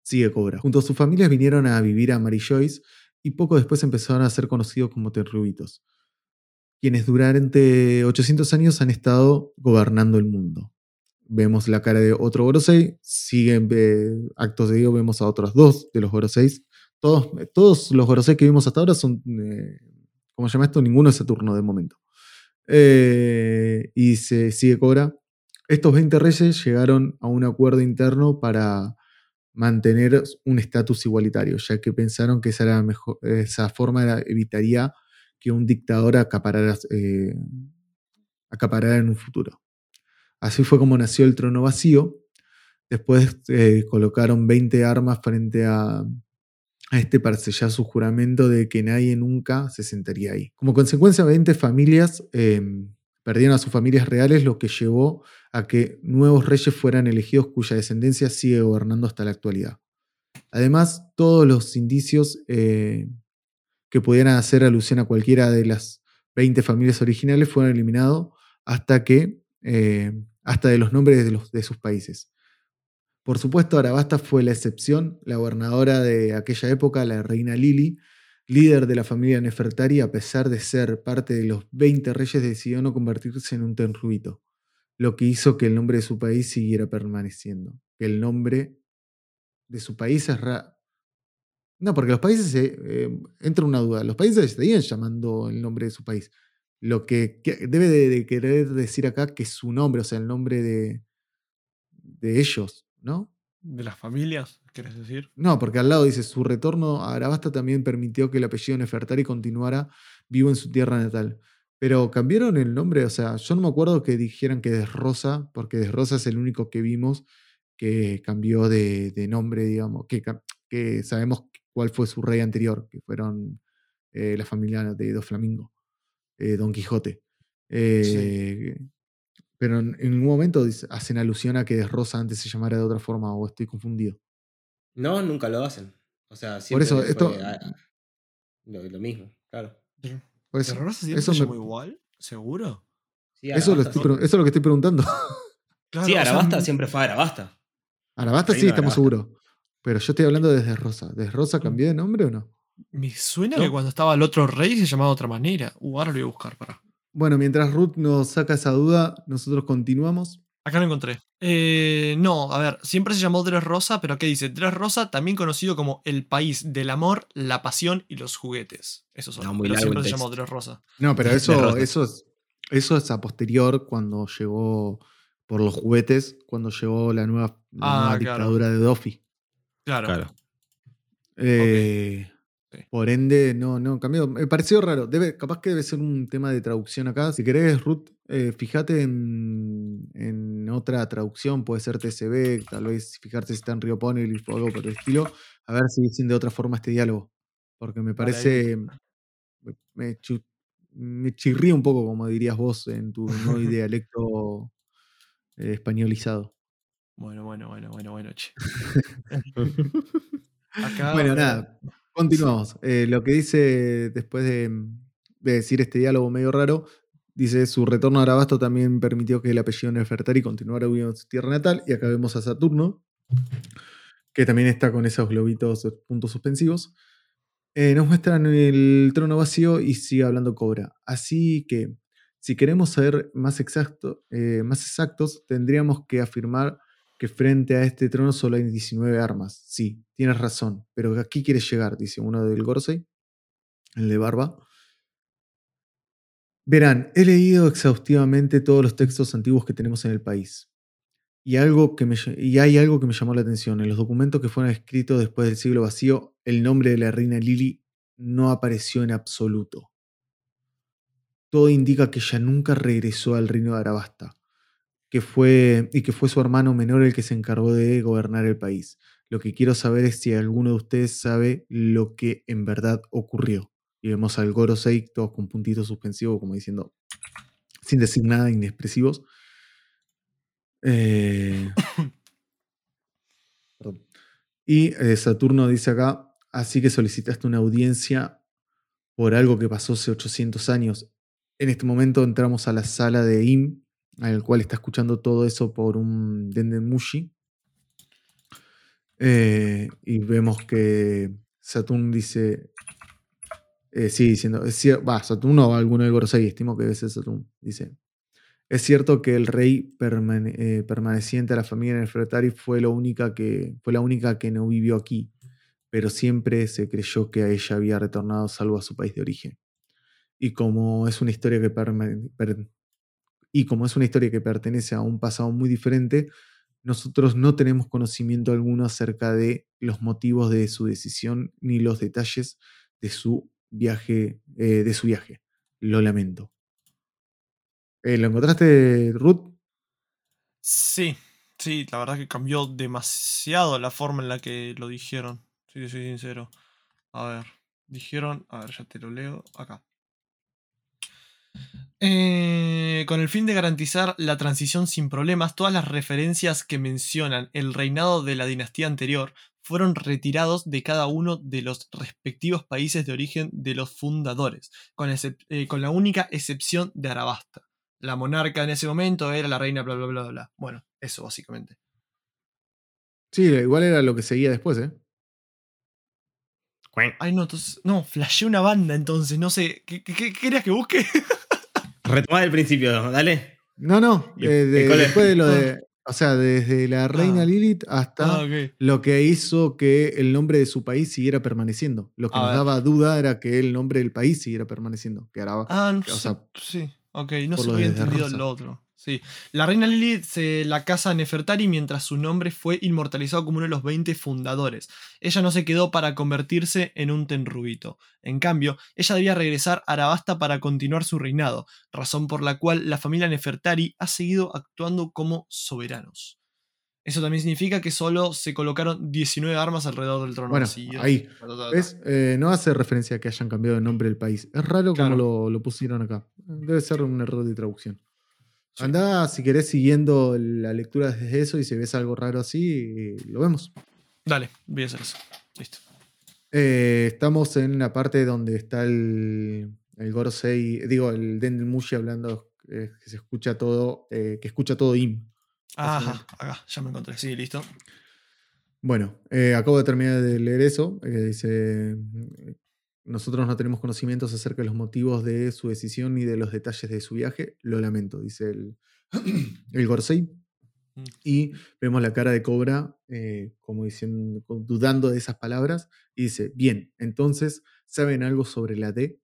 Sigue Cobra. Junto a sus familias vinieron a vivir a Mary Joyce y poco después empezaron a ser conocidos como Terrubitos, quienes durante 800 años han estado gobernando el mundo vemos la cara de otro Gorosei, siguen eh, actos de ello, vemos a otros dos de los Goroseis. Todos, todos los Gorosei que vimos hasta ahora son, eh, ¿cómo se llama esto? Ninguno es Saturno de momento. Eh, y se sigue Cobra. Estos 20 reyes llegaron a un acuerdo interno para mantener un estatus igualitario, ya que pensaron que esa, era mejor, esa forma era- evitaría que un dictador acaparara, eh, acaparara en un futuro. Así fue como nació el trono vacío. Después eh, colocaron 20 armas frente a, a este para sellar su juramento de que nadie nunca se sentaría ahí. Como consecuencia, 20 familias eh, perdieron a sus familias reales, lo que llevó a que nuevos reyes fueran elegidos cuya descendencia sigue gobernando hasta la actualidad. Además, todos los indicios eh, que pudieran hacer alusión a cualquiera de las 20 familias originales fueron eliminados hasta que eh, hasta de los nombres de, de sus países. Por supuesto, Arabasta fue la excepción, la gobernadora de aquella época, la reina Lili, líder de la familia Nefertari, a pesar de ser parte de los 20 reyes, decidió no convertirse en un tenruito, lo que hizo que el nombre de su país siguiera permaneciendo. Que el nombre de su país es ra No, porque los países, se- eh, entra una duda, los países seguían llamando el nombre de su país. Lo que, debe de, de querer decir acá que su nombre, o sea, el nombre de, de ellos, ¿no? ¿De las familias, quieres decir? No, porque al lado dice, su retorno a Arabasta también permitió que el apellido Nefertari continuara vivo en su tierra natal. Pero cambiaron el nombre, o sea, yo no me acuerdo que dijeran que Desrosa, porque Desrosa es el único que vimos que cambió de, de nombre, digamos, que, que sabemos cuál fue su rey anterior, que fueron eh, la familia de Dos Flamingo, eh, Don Quijote. Eh, Pero en, en ningún momento dice- hacen alusión a que Desrosa antes se llamara de otra forma, o estoy confundido. No, nunca lo hacen. O sea, siempre eso, fue esto- lo, lo mismo, claro. Por eso, ¿De Rosa siempre eso se me- llamó igual? ¿Seguro? Sí, eso, lo estoy eso es lo que estoy preguntando. Claro, Sí, o sea, Arabasta m- siempre fue Arabasta. Arabasta sí, estamos seguros. Pero yo estoy hablando de Desrosa. ¿Desrosa cambió de nombre o no? Me suena ¿No? que cuando estaba el otro rey se llamaba de otra manera. Uh, ahora lo voy a buscar, para. Bueno, mientras Ruth nos saca esa duda, nosotros continuamos. Acá lo encontré. Eh, no, a ver, siempre se llamó Dres Rosa, pero ¿qué dice? Dres Rosa, también conocido como el país del amor, la pasión y los juguetes. Eso son. No, muy pero largo siempre se llamó. Dres Rosa. No, pero eso, eso, es, eso es a posterior cuando llegó por los juguetes, cuando llegó la nueva, la Ah, nueva claro. dictadura de Doffy. Claro. Eh, Sí, Por ende, no, no cambió. Me pareció raro. Debe, capaz que debe ser un tema de traducción acá. Si querés, Ruth, eh, fíjate en, en otra traducción, puede ser TCB, tal vez fijarte si está en Rio Poneglyph o algo por el estilo, a ver si dicen de otra forma este diálogo. Porque me parece. Me, me chu- me chirría un poco, como dirías vos, en tu nuevo dialecto eh, españolizado. Bueno, bueno, bueno, bueno, bueno, che. Acá. Bueno, eh, nada, continuamos. Eh, lo que dice después de, de decir este diálogo medio raro, dice su retorno a Arabasto también permitió que el apellido Nefertari continuara viviendo en su tierra natal. Y acá vemos a Saturno, que también está con esos globitos eh, puntos suspensivos. Eh, nos muestran el trono vacío y sigue hablando Cobra. Así que, si queremos ser más, exacto, más exactos, tendríamos que afirmar que frente a este trono solo hay 19 armas. Sí, tienes razón, pero aquí quieres llegar, dice uno del Gorsey, el de barba. Verán, he leído exhaustivamente todos los textos antiguos que tenemos en el país. Y, algo que me, y hay algo que me llamó la atención. En los documentos que fueron escritos después del siglo vacío, el nombre de la reina Lili no apareció en absoluto. Todo indica que ella nunca regresó al reino de Arabasta, que fue, y que fue su hermano menor el que se encargó de gobernar el país. Lo que quiero saber es si alguno de ustedes sabe lo que en verdad ocurrió. Y vemos al Gorosei todos con puntitos suspensivos, como diciendo, sin decir nada, inexpresivos. Eh. Y eh, Saturno dice acá, así que solicitaste una audiencia por algo que pasó hace 800 años. En este momento entramos a la sala de Im, al cual está escuchando todo eso por un Denden Mushi. Eh, y vemos que Saturn dice. eh, sí, diciendo. Va, Saturno o alguno del Gorosei, estimo que debe ser Saturn. Dice. Es cierto que el rey eh, permaneciente a la familia Nefertari fue, lo única que, fue la única que no vivió aquí, pero siempre se creyó que a ella había retornado salvo a su país de origen. Y como es una historia que y como es una historia que pertenece a un pasado muy diferente, nosotros no tenemos conocimiento alguno acerca de los motivos de su decisión ni los detalles de su viaje. eh, de su viaje. Lo lamento. Eh, ¿Lo encontraste, Ruth? Sí, sí, la verdad que cambió demasiado la forma en la que lo dijeron. Si te soy sincero. A ver, dijeron. A ver, ya te lo leo acá. Eh, con el fin de garantizar la transición sin problemas, todas las referencias que mencionan el reinado de la dinastía anterior fueron retirados de cada uno de los respectivos países de origen de los fundadores, con, eh, con la única excepción de Arabasta. La monarca en ese momento era la reina bla bla bla bla. Bueno, eso básicamente. Sí, igual era lo que seguía después, ¿eh? Ay, no, entonces. No, flashé una banda entonces, no sé. ¿Qué, qué- qué querías que busque? Retomá del principio, dale. No, no. ¿Y eh, de- después de lo de. O sea, desde la reina Ah. Lilith hasta Ah, lo que hizo que el nombre de su país siguiera permaneciendo. Lo que A nos ver. daba duda era que el nombre del país siguiera permaneciendo. Que Araba- Ah, no o sé, sea, sí. Ok, no se había entendido Rosa. lo otro. Sí. La reina Lilith se la casa Nefertari mientras su nombre fue inmortalizado como uno de los 20 fundadores. Ella no se quedó para convertirse en un tenrubito. En cambio, ella debía regresar a Arabasta para continuar su reinado, razón por la cual la familia Nefertari ha seguido actuando como soberanos. Eso también significa que solo se colocaron 19 armas alrededor del trono. Bueno, vacío. ahí. Eh, no hace referencia a que hayan cambiado el nombre del país. Es raro Claro. como lo, lo pusieron acá. Debe ser un error de traducción. Sí. Andá, si querés, siguiendo la lectura desde eso y si ves algo raro así, eh, lo vemos. Dale, voy a hacer eso. Listo. Eh, estamos en la parte donde está el, el Gorosei, digo, el Dendel Mushi hablando, eh, que se escucha todo, eh, que escucha todo Im. Ajá, acá, ya me encontré. Sí, listo. Bueno, acabo de terminar de leer eso. dice: Nosotros no tenemos conocimientos acerca de los motivos de su decisión ni de los detalles de su viaje. Lo lamento, dice el, el Gorsei. Mm. Y vemos la cara de Cobra, eh, como diciendo, dudando de esas palabras. Y dice: Bien, entonces, ¿saben algo sobre la D?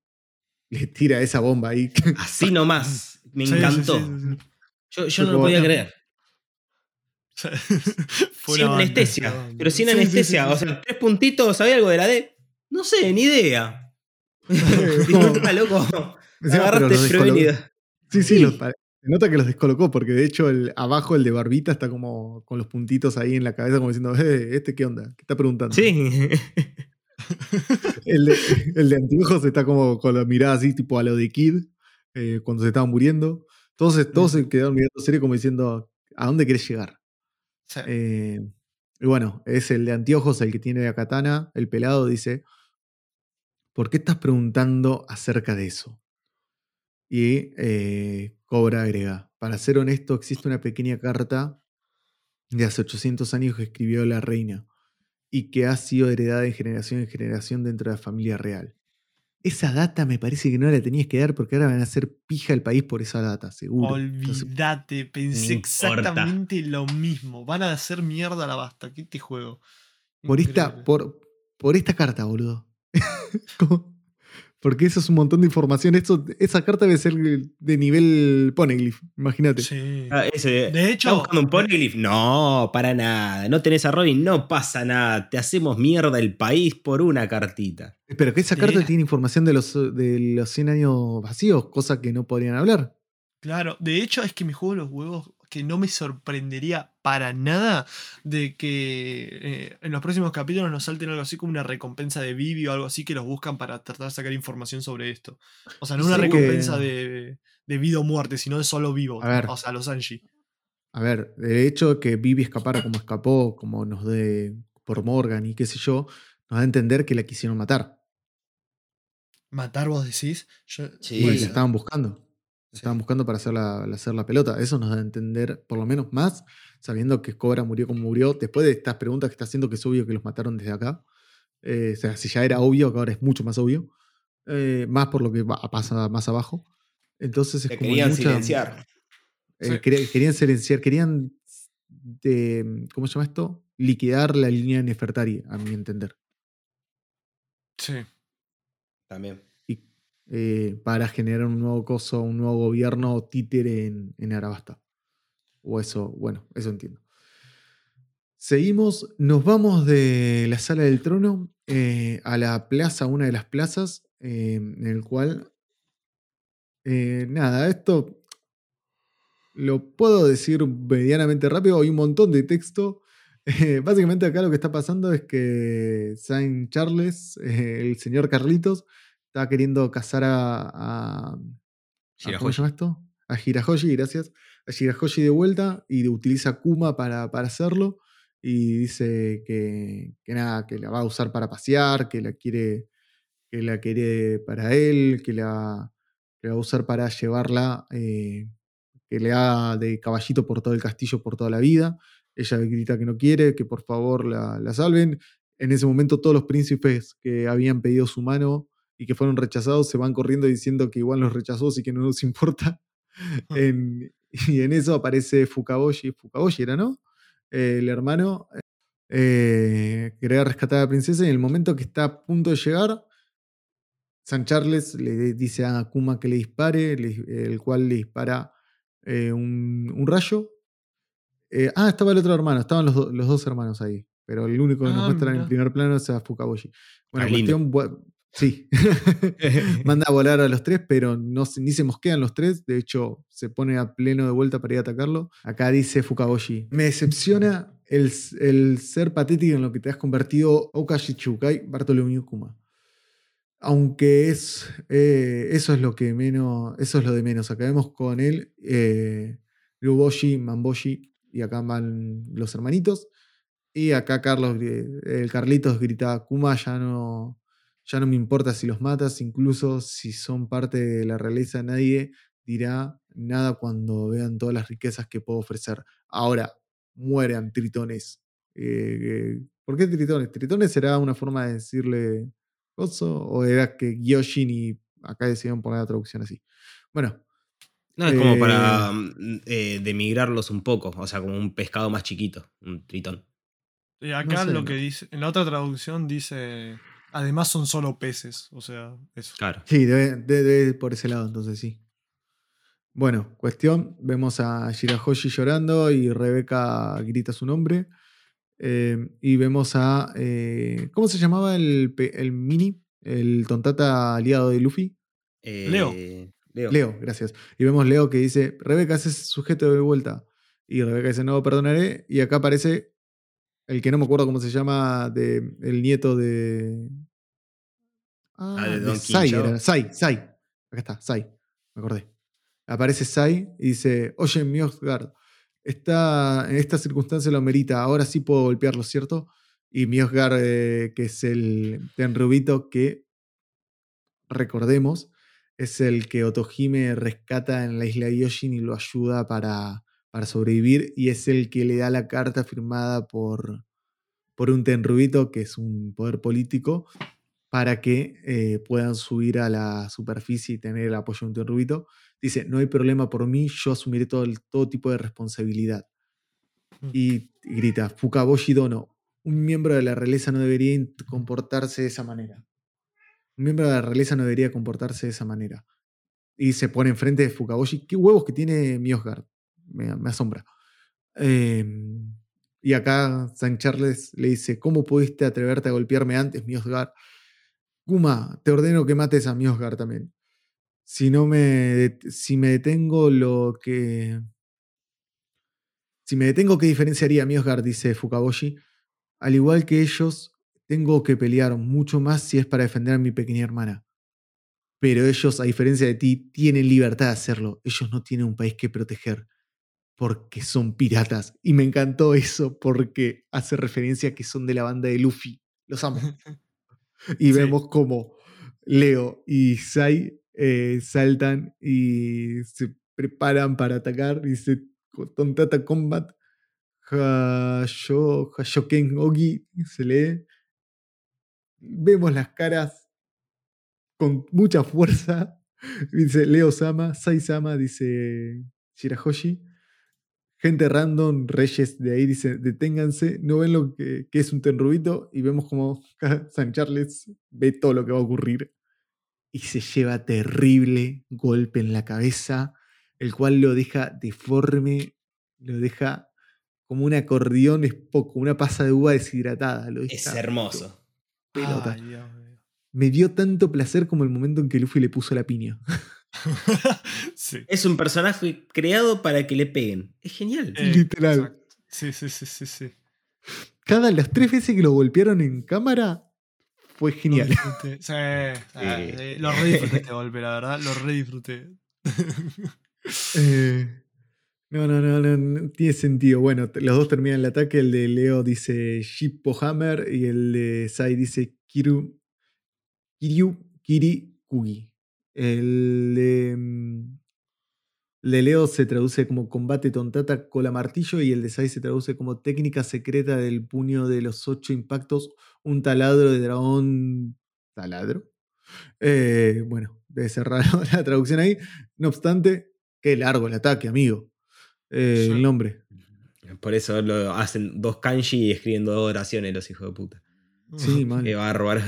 Le tira esa bomba ahí. Así nomás. Me Sí, sí, encantó. sí, sí, Yo, yo no lo podía no. creer. Sin anestesia. Pero sin Sí, sí, sí, anestesia. sí, o sea, tres puntitos, ¿sabía algo de la D? No sé, ni idea. Como- loco. Agarraste los desprevenido. Sí, sí, Sí. los se nota que los descolocó, porque de hecho el, abajo el de barbita está como con los puntitos ahí en la cabeza, como diciendo, eh, ¿este qué onda? ¿Qué está preguntando? Sí. El de, el de anteojos está como con la mirada así, tipo a lo de Kid, eh, cuando se estaban muriendo. Todos, se- todos se quedaron mirando serio como diciendo, ¿a dónde querés llegar? Sí. Eh, y bueno, es el de anteojos, el que tiene la katana, el pelado, dice, ¿por qué estás preguntando acerca de eso? Y eh, Cobra agrega, para ser honesto, existe una pequeña carta de hace 800 años que escribió la reina y que ha sido heredada de generación en generación dentro de la familia real. Esa data me parece que no la tenías que dar porque ahora van a hacer pija el país por esa data, seguro. Entonces, Olvídate, pensé importa. exactamente lo mismo. Van a hacer mierda la basta. ¿Qué te juego? por, esta, por, por esta carta, boludo. ¿Cómo? Porque eso es un montón de información. Eso, esa carta debe ser de nivel Poneglyph, imagínate. Sí. Ah, ese, De hecho- ¿Estás buscando un poneglyph? No, para nada. No tenés a Robin, no pasa nada. Te hacemos mierda el país por una cartita. Pero que esa carta tiene información de los, de los 100 años vacíos, cosa que no podrían hablar. Claro, de hecho es que me juego los huevos que no me sorprendería para nada de que eh, en los próximos capítulos nos salten algo así como una recompensa de Vivi o algo así que los buscan para tratar de sacar información sobre esto. O sea, no una que- recompensa de, de vida o muerte, sino de solo vivo. A ver. O sea, los Angie. A ver, de hecho que Vivi escapara como escapó, como nos de por Morgan y qué sé yo, nos da a entender que la quisieron matar. ¿Matar vos decís? Yo- Sí. la estaban buscando. Sí. estaban buscando para hacer la, hacer la pelota. Eso nos da a entender, por lo menos más, sabiendo que Cobra murió como murió. Después de estas preguntas que está haciendo, que es obvio que los mataron desde acá. Eh, o sea, si ya era obvio, que ahora es mucho más obvio. Eh, más por lo que va- pasa más abajo. Entonces es Te como querían mucha- silenciar. eh, Sí. querían silenciar, querían, de- ¿cómo se llama esto? Liquidar la línea de Nefertari, a mi entender. Sí. También. Eh, para generar un nuevo coso, un nuevo gobierno títere en, en Arabasta. O eso, bueno, eso entiendo. Seguimos, nos vamos de la sala del trono eh, a la plaza, una de las plazas, eh, en el cual, eh, nada, esto lo puedo decir medianamente rápido, hay un montón de texto. Básicamente acá lo que está pasando es que Saint Charles, el señor Carlitos, está queriendo casar a, a- a- ¿Cómo se llama esto? A Hirahoshi, gracias. A Hirahoshi de vuelta y utiliza Kuma para, para hacerlo. Y dice que, que nada, que la va a usar para pasear, que la quiere, que la quiere para él, que la, que la va a usar para llevarla, eh, que le haga de caballito por todo el castillo por toda la vida. Ella grita que no quiere, que por favor la, la salven. En ese momento todos los príncipes que habían pedido su mano y que fueron rechazados se van corriendo diciendo que igual los rechazó, así que no nos importa. En- y en eso aparece Fukaboshi, Fukaboshi era, ¿no? Eh, el hermano eh, quería rescatar a la princesa y en el momento que está a punto de llegar, San Charles le dice a Akuma que le dispare, le- el cual le dispara eh, un, un rayo. Eh, ah, estaba el otro hermano, estaban los, do- los dos hermanos ahí, pero el único que nos Ah, muestran en mirá. primer plano es a Fukaboshi. Bueno, Ah, cuestión, sí. Manda a volar a los tres, pero no, ni se mosquean los tres. De hecho, se pone a pleno de vuelta para ir a atacarlo. Acá dice Fukaboshi: Me decepciona el, el ser patético en lo que te has convertido Okashichukai Bartolomeu Kuma. Aunque es, eh, eso es lo que menos, eso es lo de menos. Acá vemos con él, eh, Ryuboshi, Mamboshi, y acá van los hermanitos. Y acá Carlos, el Carlitos grita, Kuma ya no, ya no me importa si los matas, incluso si son parte de la realeza, nadie dirá nada cuando vean todas las riquezas que puedo ofrecer. Ahora, mueran tritones. Eh, eh, ¿Por qué tritones? ¿Tritones será una forma de decirle coso? ¿O era que Gyoshin y acá decidieron poner la traducción así? Bueno, No, es como Eh, para mm, eh, demigrarlos un poco. O sea, como un pescado más chiquito. Un tritón. Y acá sé, lo que dice, en la otra traducción dice, además son solo peces, o sea, eso. Claro. Sí, debe, debe- debe ir por ese lado, entonces sí. Bueno, cuestión, vemos a Shirahoshi llorando y Rebeca grita su nombre. Eh, y vemos a. eh, ¿Cómo se llamaba el, mini? El tontata aliado de Luffy. Leo. Eh, Leo. Leo, gracias. Y vemos Leo que dice: Rebeca, ese sujeto de vuelta. Y Rebeca dice: No, perdonaré. Y acá aparece el que no me acuerdo cómo se llama, de, el nieto de. Ah, de de Don Sai, Quinchao. era. Sai, Sai. Acá está, Sai. Me acordé. Aparece Sai y dice: Oye, Miosgard, está, en esta circunstancia lo merita. Ahora sí puedo golpearlo, ¿cierto? Y Miosgard, eh, que es el Tenrubito que, recordemos, es el que Otohime rescata en la isla Yoshin y lo ayuda para, para sobrevivir. Y es el que le da la carta firmada por, por un Tenrubito, que es un poder político, para que eh, puedan subir a la superficie y tener el apoyo de un Tenrubito. Dice, no hay problema por mí, yo asumiré todo, el- todo tipo de responsabilidad. Y grita, Fukaboshi Dono, un miembro de la realeza no debería comportarse de esa manera. Un miembro de la realeza no debería comportarse de esa manera. Y se pone enfrente de Fukaboshi. ¿Qué huevos que tiene Miosgard? Me, asombra. Eh, y acá San Charles le dice, ¿cómo pudiste atreverte a golpearme antes, Miosgard? Kuma, te ordeno que mates a Miosgard también. Si no me, si me detengo, lo que... Si me detengo, ¿qué diferenciaría a Miosgard? Dice Fukaboshi. Al igual que ellos, tengo que pelear mucho más si es para defender a mi pequeña hermana. Pero ellos, a diferencia de ti, tienen libertad de hacerlo. Ellos no tienen un país que proteger porque son piratas. Y me encantó eso porque hace referencia a que son de la banda de Luffy. Los amo. Y Sí. vemos como Leo y Sai eh, saltan y se preparan para atacar. Dice Tontata Combat. Hasho, Hashoken Ogi se lee. Vemos las caras con mucha fuerza. Dice Leo Sama, Sai Sama, dice Shirahoshi. Gente random, reyes de ahí, dice, deténganse, no ven lo que, que es un tenrubito y vemos como San Charles ve todo lo que va a ocurrir y se lleva terrible golpe en la cabeza, el cual lo deja deforme, lo deja como un acordeón, es poco, una pasa de uva deshidratada. Lo Es hermoso. pelota. Ay, Dios mío. Me dio tanto placer como el momento en que Luffy le puso la piña. sí. Es un personaje creado para que le peguen. Es genial. Eh, Literal. exacto. Sí, sí, sí, sí, sí. Cada las tres veces que lo golpearon en cámara fue Lo genial. disfruté. Sí, ah, sí, lo re disfruté este golpe, la verdad. Lo re disfruté. Eh, no, no, no, no, no tiene sentido. Bueno, los dos terminan el ataque. El de Leo dice Shippo Hammer y el de Sai dice Kiru, Kiryu Kiri Kugi. El de, mm, el de Leo se traduce como combate tontata cola martillo y el de Sai se traduce como técnica secreta del puño de los ocho impactos, un taladro de dragón. ¿Taladro? Eh, bueno, debe ser raro la traducción ahí. No obstante, qué largo el ataque, amigo. Eh, Sí. El nombre. Por eso lo hacen dos kanji y escriben dos oraciones los hijos de puta. Sí, mal. Que va a robar.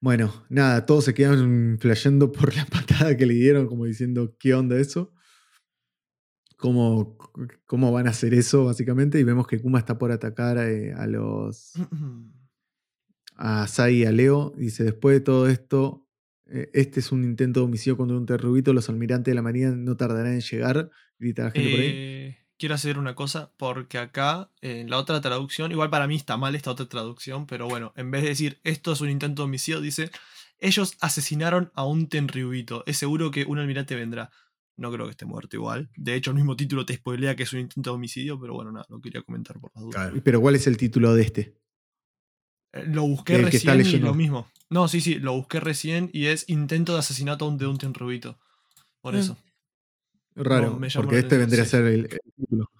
Bueno, nada, todos se quedan flasheando por la patada que le dieron, como diciendo, ¿qué onda eso? ¿Cómo, cómo van a hacer eso, básicamente? Y vemos que Kuma está por atacar eh, a los. a Sai y a Leo. Dice: Después de todo esto, eh, este es un intento de homicidio contra un terrubito. Los almirantes de la marina no tardarán en llegar. Grita la gente por ahí. Quiero hacer una cosa, porque acá, en la otra traducción, igual para mí está mal esta otra traducción, pero bueno, en vez de decir esto es un intento de homicidio, dice ellos asesinaron a un tenryubito. Es seguro que un almirante vendrá. No creo que esté muerto igual. De hecho, el mismo título te spoilea que es un intento de homicidio, pero bueno, nada, lo quería comentar por las dudas. Claro. Pero ¿cuál es el título de este? Eh, Lo busqué El que está recién y lo mismo. No, sí, sí, lo busqué recién y es intento de asesinato de un tenryubito. Por Ah. eso. Raro, No, me porque este vendría a ser el, título.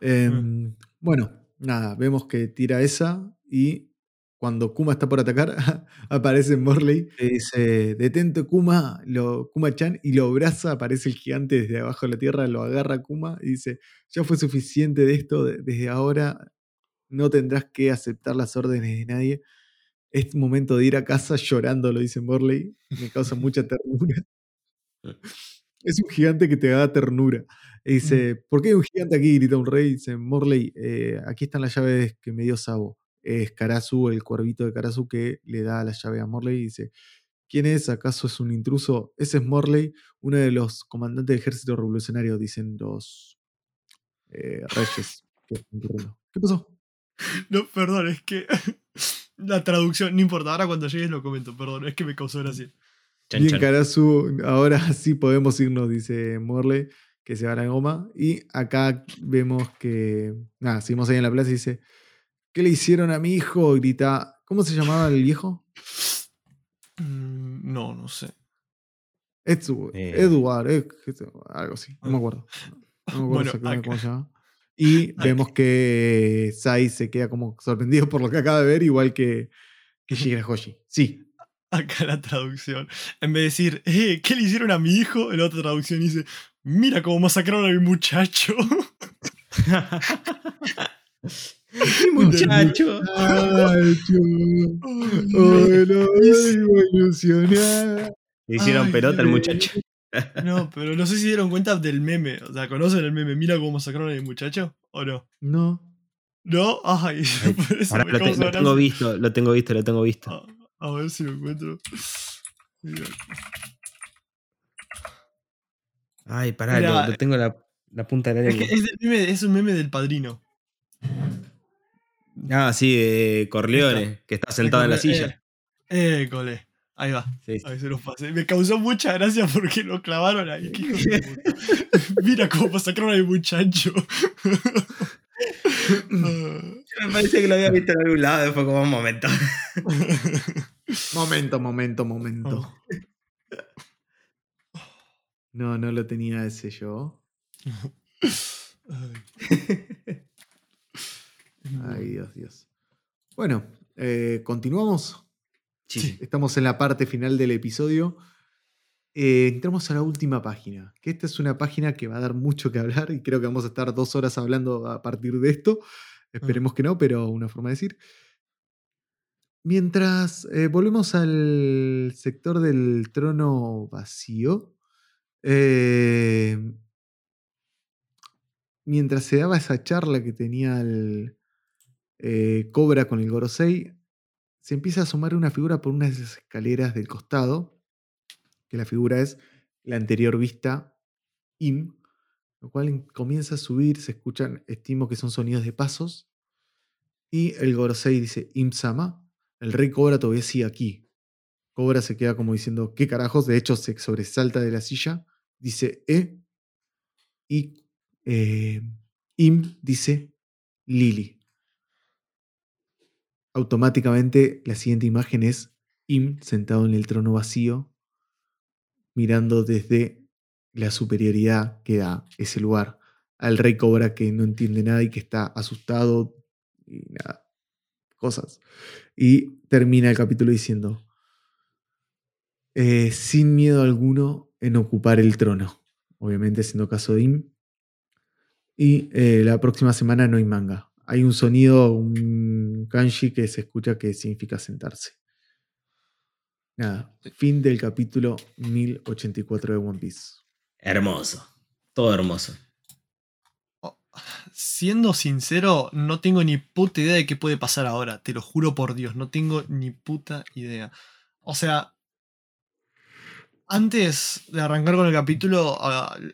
Em, Bueno, nada, vemos que tira esa y cuando Kuma está por atacar, aparece Morley y dice, detente Kuma, lo, Kuma-chan, y lo abraza, aparece el gigante desde abajo de la tierra, lo agarra a Kuma y dice, ya fue suficiente de esto, de- desde ahora no tendrás que aceptar las órdenes de nadie. Es momento de ir a casa llorando, lo dice Morley, me causa mucha ternura. Es un gigante que te da ternura. Y dice, ¿por qué hay un gigante aquí? Grita un rey. Dice, Morley, eh, aquí están las llaves que me dio Sabo. Es Karasu, el cuervito de Karasu, que le da la llave a Morley y dice, ¿quién es? ¿Acaso es un intruso? Ese es Morley, uno de los comandantes del ejército revolucionario, dicen los eh, reyes. ¿Qué pasó? No, perdón, es que la traducción, no importa, ahora cuando llegues lo comento, perdón, es que me causó gracia. Chan, Bien, Karasu, ahora sí podemos irnos, dice Morley, que se va a la goma. Y acá vemos que, nada, seguimos ahí en la plaza y dice, ¿qué le hicieron a mi hijo? Grita, ¿cómo se llamaba el viejo? Mm, no, no sé. Edward, eh. Edward algo así, no me acuerdo. No me acuerdo cómo se llama. Y vemos que Sai se queda como sorprendido por lo que acaba de ver, igual que, que Hoshi. Sí. Acá la traducción. En vez de decir, eh, ¿qué le hicieron a mi hijo? En la otra traducción dice, mira cómo masacraron a mi muchacho. mi muchacho. Ay, no, ilusionar. Le hicieron pelota al muchacho. No, pero no sé si dieron cuenta del meme. O sea, ¿conocen el meme? Mira cómo sacaron a mi muchacho, ¿o no? No. ¿No? Ay, Ahora lo, tengo visto, lo tengo visto, lo tengo visto. A, ver si lo encuentro. Ay, pará, lo, tengo la, la punta de la lengua. Es, un meme del padrino. Ah, sí, de Corleone, que está sentado en la silla. Eh, eh cole. Ahí va. Ahí se los pasé. Me causó mucha gracia porque lo clavaron ahí. Mira cómo sacaron al muchacho. Me parece que lo había visto en algún lado. Fue como un momento. momento, momento, momento. No, no lo tenía ese yo. Ay, Dios, Dios. Bueno, eh, continuamos. Estamos en la parte final del episodio. Eh, entramos a la última página, que esta es una página que va a dar mucho que hablar y creo que vamos a estar dos horas hablando a partir de esto. Esperemos que no, pero una forma de decir. Mientras eh, volvemos al sector del trono vacío, eh, mientras se daba esa charla que tenía el Cobra con el Gorosei, se empieza a asomar una figura por una de esas escaleras del costado, que la figura es la anterior vista, Im, lo cual comienza a subir, se escuchan, estimo que son sonidos de pasos, y el Gorosei dice, Im-sama, el rey Cobra todavía sigue aquí. Cobra se queda como diciendo, ¿qué carajos? De hecho, se sobresalta de la silla, dice, ¿eh? Y eh, Im dice, Lili automáticamente la siguiente imagen es Im sentado en el trono vacío, mirando desde la superioridad que da ese lugar al rey Cobra que no entiende nada y que está asustado y nada, cosas. Y termina el capítulo diciendo, eh, sin miedo alguno en ocupar el trono, obviamente siendo caso de Im. Y eh, la próxima semana no hay manga hay un sonido, un kanji que se escucha que significa sentarse. Nada, fin del capítulo 1084 de One Piece. Hermoso, todo hermoso. Oh, siendo sincero, no tengo ni puta idea de qué puede pasar ahora, te lo juro por Dios, no tengo ni puta idea. O sea, antes de arrancar con el capítulo,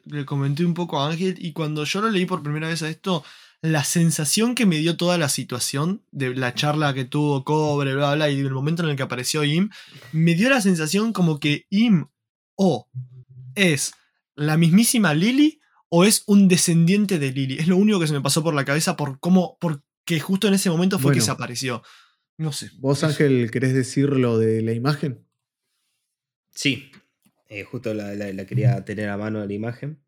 le comenté un poco a Ángel y cuando yo lo leí por primera vez a esto, la sensación que me dio toda la situación de la charla que tuvo Cobre, bla, bla, y del momento en el que apareció Im, me dio la sensación como que Im o es la mismísima Lily o es un descendiente de Lily. Es lo único que se me pasó por la cabeza por cómo, porque justo en ese momento fue que se apareció. No sé. ¿Vos, Ángel, querés decir lo de la imagen? Sí, eh, justo la, la, quería tener a mano la imagen.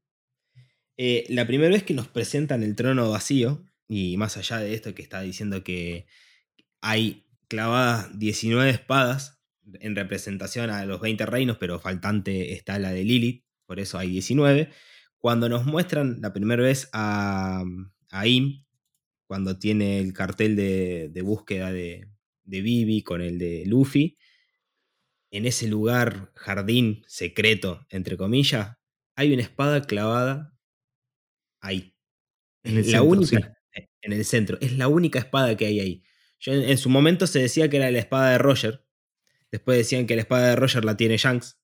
Eh, la primera vez que nos presentan el trono vacío, y más allá de esto que está diciendo que hay clavadas 19 espadas en representación a los 20 reinos, pero faltante está la de Lilith, por eso hay 19. Cuando nos muestran la primera vez a, a Im, cuando tiene el cartel de, búsqueda de, de Vivi con el de Luffy, en ese lugar, jardín secreto, entre comillas, hay una espada clavada ahí. En el la centro, única, en el centro. Es la única espada que hay ahí. Yo, en, en su momento se decía que era la espada de Roger. Después decían que la espada de Roger la tiene Shanks.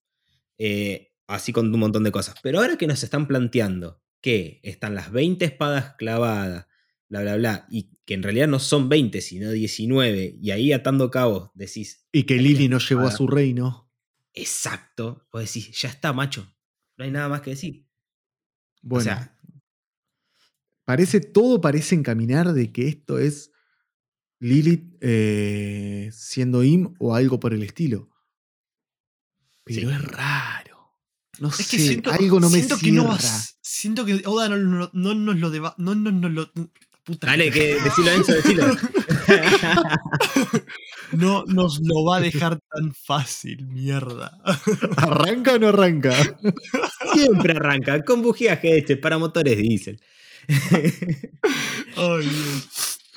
eh, así con un montón de cosas. Pero ahora que nos están planteando que están las 20 espadas clavadas, bla, bla, bla, y que en realidad no son 20, sino 19, y ahí atando cabos decís, Y que una no llegó a su reino. exacto, vos decís, ya está, macho. No hay nada más que decir. Bueno, o sea, parece, todo parece encaminar de que esto es Lilith eh, siendo Im o algo por el estilo. Pero Sí. es raro. No Es sé, que siento, algo no me siento cierra. que no vas- Siento que Oda no, no, no nos lo deba. No, no, no lo. Puta dale, que decilo Enzo, decilo. No nos lo va a dejar tan fácil, mierda. ¿Arranca o no arranca? Siempre arranca con bujíaje este para motores diésel.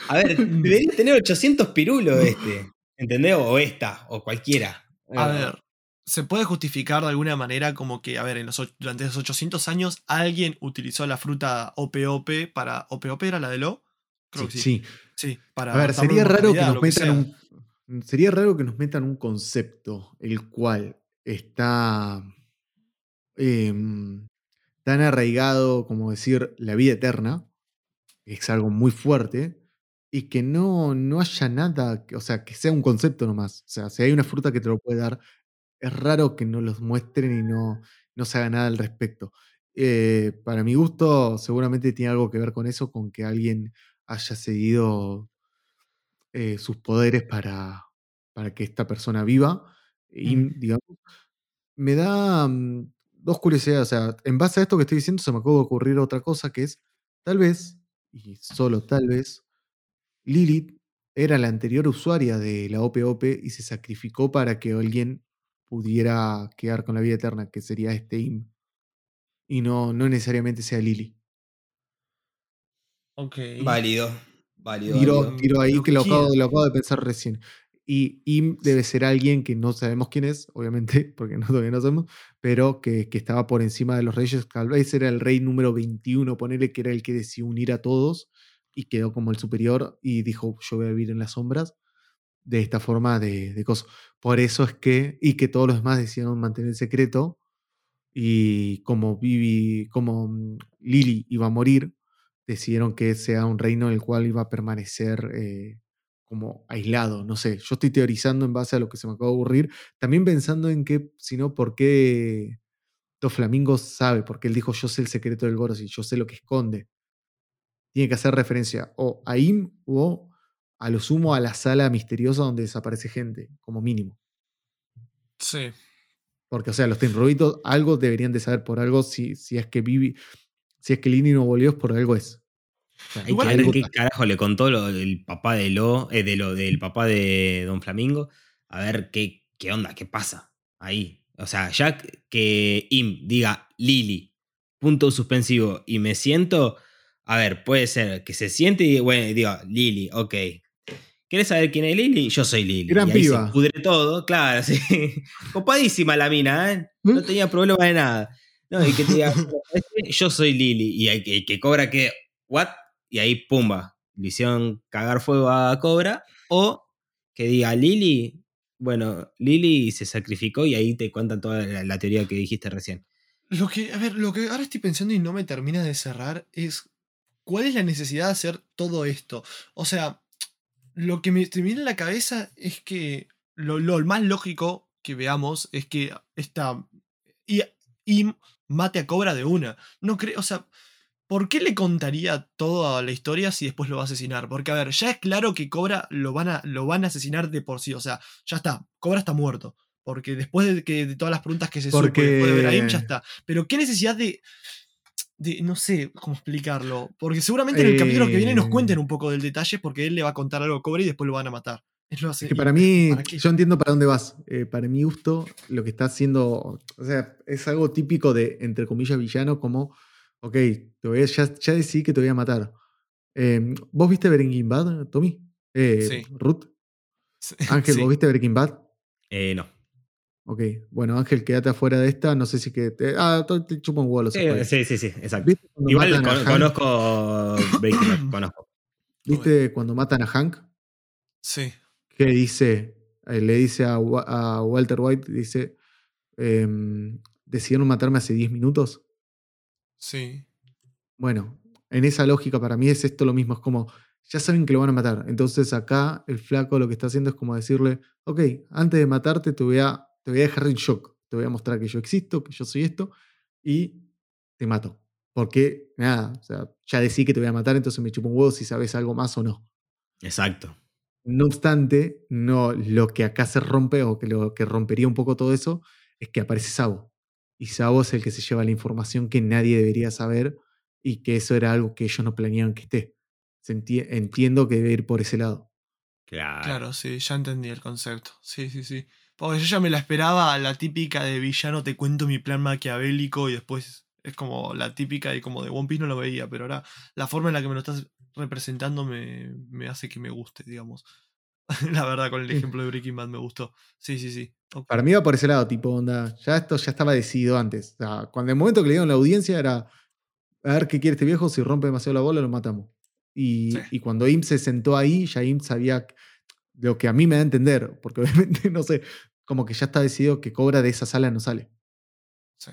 A ver, debería tener 800 pirulos este. ¿Entendés? O esta, o cualquiera. A ver, se puede justificar de alguna manera como que, a ver, en los, durante los 800 años alguien utilizó la fruta OPOP para. ¿OPOP era la de Lo? Creo que sí. Sí. Sí, para. A ver, sería raro que nos que metan un. Sería raro que nos metan un concepto el cual está em, tan arraigado como decir la vida eterna, que es algo muy fuerte, y que no, no haya nada, que- o sea, que sea un concepto nomás. O sea, si hay una fruta que te lo puede dar, es raro que no los muestren y no, no se haga nada al respecto. Eh, para mi gusto, seguramente tiene algo que ver con eso, con que alguien haya seguido eh, sus poderes para, para que esta persona viva. Y, Mm. digamos, me da mm, dos curiosidades. O sea, en base a esto que estoy diciendo, se me acaba de ocurrir otra cosa que es, tal vez, y solo tal vez, Lilith era la anterior usuaria de la OPOP y se sacrificó para que alguien pudiera quedar con la vida eterna, que sería este Im. Y no, no necesariamente sea Lily. Ok. Válido. Válido. Tiro, válido. tiro ahí lo que lo acabo, lo acabo de pensar recién. Y Im debe ser alguien que no sabemos quién es, obviamente, porque no, todavía no sabemos, pero que, que estaba por encima de los reyes. Tal vez era el rey número 21, ponele que era el que decidió unir a todos y quedó como el superior y dijo: Yo voy a vivir en las sombras de esta forma de, de cosas. Por eso es que, y que todos los demás decidieron mantener el secreto. Y como Vivi, como mm, Lily iba a morir, decidieron que sea un reino en el cual iba a permanecer eh, como aislado. No sé, yo estoy teorizando en base a lo que se me acaba de ocurrir. También pensando en que, si no, ¿por qué Dos Flamingos sabe? Porque él dijo: Yo sé el secreto del Goros y yo sé lo que esconde. Tiene que hacer referencia o a Im o a lo sumo a la sala misteriosa donde desaparece gente, como mínimo. Sí. Porque, o sea, los Tenrubitos algo deberían de saber por algo si, si es que Vivi, si es que Lini no volvió, es por algo es. O sea, Hay Igual que ver algo- qué carajo le contó lo del papá de Lo, eh, de lo del papá de Don Flamingo. A ver qué, qué onda, qué pasa ahí. O sea, ya que Im diga Lili, punto suspensivo, y me siento. A ver, puede ser que se siente y bueno, diga Lili, ok. ¿Quieres saber quién es Lili? Yo soy Lili. Gran y ahí piba. se pudre todo, claro, sí. Copadísima la mina, ¿eh? No tenía problema de nada. No, y que te diga, "¿Sabes qué? yo soy Lili. Y que, que cobra que, ¿what? Y ahí, pumba, le hicieron cagar fuego a Cobra. O que diga, Lili, bueno, Lili se sacrificó y ahí te cuentan toda la, la teoría que dijiste recién. Lo que, a ver, lo que ahora estoy pensando y no me termina de cerrar es cuál es la necesidad de hacer todo esto. O sea, lo que me, te viene en la cabeza es que lo, lo más lógico que veamos es que esta y, y mate a Cobra de una. No creo, o sea, ¿por qué le contaría toda la historia si después lo va a asesinar? Porque a ver, ya es claro que Cobra lo van a, lo van a asesinar de por sí, o sea, ya está, Cobra está muerto. Porque después de, que, de todas las preguntas que se supo, Porque- después de ver a Im, ya está. Pero qué necesidad de, de- no sé cómo explicarlo. Porque seguramente en el capítulo que viene nos cuenten un poco del detalle porque él le va a contar algo a Cobra y después lo van a matar. Es lo Es que para mí, yo entiendo para dónde vas. Eh, para mi gusto, lo que está haciendo, o sea, es algo típico de, entre comillas, villano, como, ok, te voy a- ya, ya decidí que te voy a matar. Eh, ¿Vos viste Breaking Bad, Tommy? Eh, Sí. Ruth. Ángel, ¿vos viste Breaking Bad? Eh, no. Ok, bueno, Ángel, quédate afuera de esta. No sé si que te. Ah, te, chupa un huevo los Sí, spoilers. sí, sí, sí, exacto. ¿Viste cuando Igual matan a con- Hank? conozco Breaking conozco. ¿Viste cuando matan a Hank? Sí. Que dice, eh, le dice a Walter White, dice, em, decidieron matarme hace 10 minutos. Sí. Bueno, en esa lógica para mí es esto lo mismo, es como, ya saben que lo van a matar. Entonces acá el flaco lo que está haciendo es como decirle, ok, antes de matarte te voy a, te voy a dejar en shock, te voy a mostrar que yo existo, que yo soy esto, y te mato. Porque, nada, o sea, ya decí que te voy a matar, entonces me chupo un huevo si sabes algo más o no. Exacto. No obstante, no, lo que acá se rompe, o que lo que rompería un poco todo eso, es que aparece Sabo. Y Sabo es el que se lleva la información que nadie debería saber y que eso era algo que ellos no planeaban que esté. Entiendo que debe ir por ese lado. Claro. Claro, sí, ya entendí el concepto. Sí, sí, sí. Porque yo ya me la esperaba la típica de villano, te cuento mi plan maquiavélico y después es como la típica y como de One Piece no lo veía, pero ahora la forma en la que me lo estás representando me, me hace que me guste, digamos. la verdad, con el ejemplo de Breaking Bad me gustó. Sí, sí, sí. Para mí va por ese lado, tipo, onda, ya esto ya estaba decidido antes. O sea, cuando el momento que le dieron la audiencia era, a ver qué quiere este viejo, si rompe demasiado la bola lo matamos. Y, Sí. y cuando Im se sentó ahí, ya Im sabía lo que a mí me da a entender, porque obviamente, no sé, como que ya está decidido que Cobra de esa sala no sale. Sí.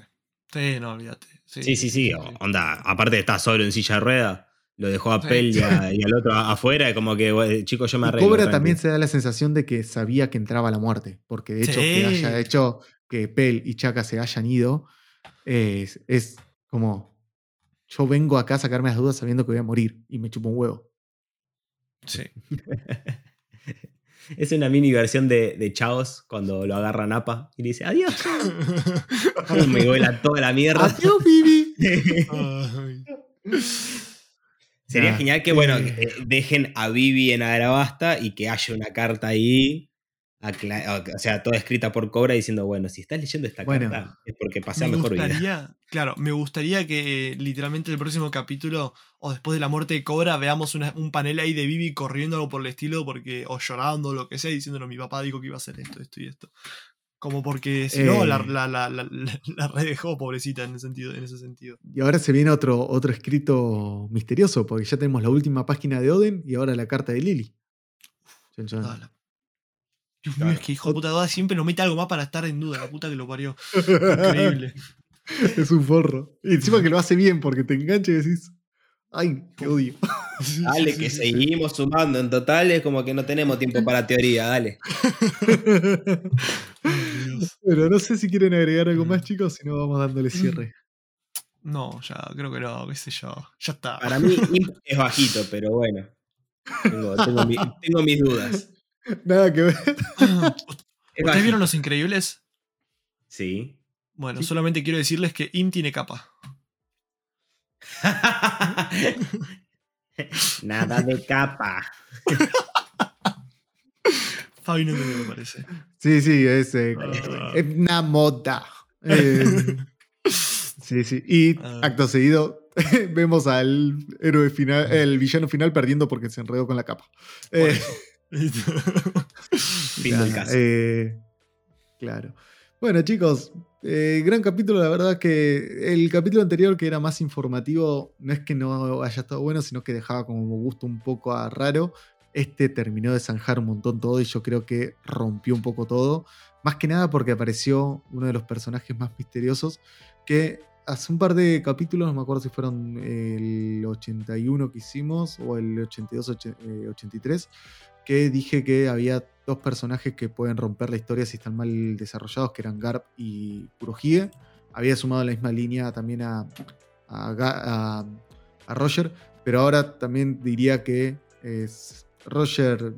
Sí, no, olvídate. Sí, Sí, sí, sí. Onda, aparte está solo en silla de rueda. Lo dejó a Sí. Pell y, a- y al otro afuera. Como que, "Bueno, chicos, yo me Y arreglo. Cobra tranqui". también se da la sensación de que sabía que entraba la muerte, porque de hecho que haya hecho que Pel y Chaka se hayan ido, es, es como, yo vengo acá a sacarme las dudas sabiendo que voy a morir y me chupo un huevo. Sí. Es una mini versión de, de Chaos cuando lo agarra Napa y le dice adiós. Me vuela toda la mierda. ¡Adiós, Vivi! Ay. Sería Nah, genial que, bueno, eh. eh, dejen a Vivi en Arabasta y que haya una carta ahí. O sea, toda escrita por Cobra diciendo, bueno, si estás leyendo esta Bueno. carta es porque pasé Me mejor vida. claro, me gustaría que literalmente el próximo capítulo o después de la muerte de Cobra veamos una- un panel ahí de Vivi corriendo algo por el estilo porque o llorando o lo que sea diciéndolo mi papá dijo que iba a hacer esto, esto y esto. Como porque si no Eh. la, la, la, la, la- la redejó pobrecita en ese sentido, en ese sentido. Y ahora se viene otro, otro escrito misterioso, porque ya tenemos la última página de Oden y ahora la carta de Lily. Dios mío, es que hijo de puta Oda siempre nos mete algo más para estar en duda, la puta que lo parió. Increíble. es un forro. Y encima que lo hace bien, porque te engancha y decís, ¡ay, qué odio! Dale, que seguimos sumando. En total es como que no tenemos tiempo para teoría, dale. Pero no sé si quieren agregar algo más, Mm. chicos, si no vamos dándole cierre. No, ya, creo que no, qué sé yo. Ya está. Para mí es bajito, pero bueno. Tengo, tengo mi- tengo mis dudas. Nada que ver. Es ¿Ustedes vieron Los Increíbles? Sí. Bueno, Sí. solamente quiero decirles que Im tiene capa. Nada de capa. Fabi no me parece. Sí, sí, es, eh, Ah. es una moda. Eh, sí, sí. Y Ah. acto seguido vemos al héroe final, el villano final perdiendo porque se enredó con la capa. Eh. Fin del caso. eh, claro. Bueno, chicos, eh, gran capítulo. La verdad que el capítulo anterior, que era más informativo, no es que no haya estado bueno, sino que dejaba como gusto un poco a raro. Este terminó de zanjar un montón todo y yo creo que rompió un poco todo. Más que nada porque apareció uno de los personajes más misteriosos que hace un par de capítulos, no me acuerdo si fueron el 81 que hicimos o el 82, och- eh, 83, que dije que había dos personajes que pueden romper la historia si están mal desarrollados, que eran Garp y Kurohige. Había sumado en la misma línea también a, a, Ga- a- a Roger, pero ahora también diría que es, Roger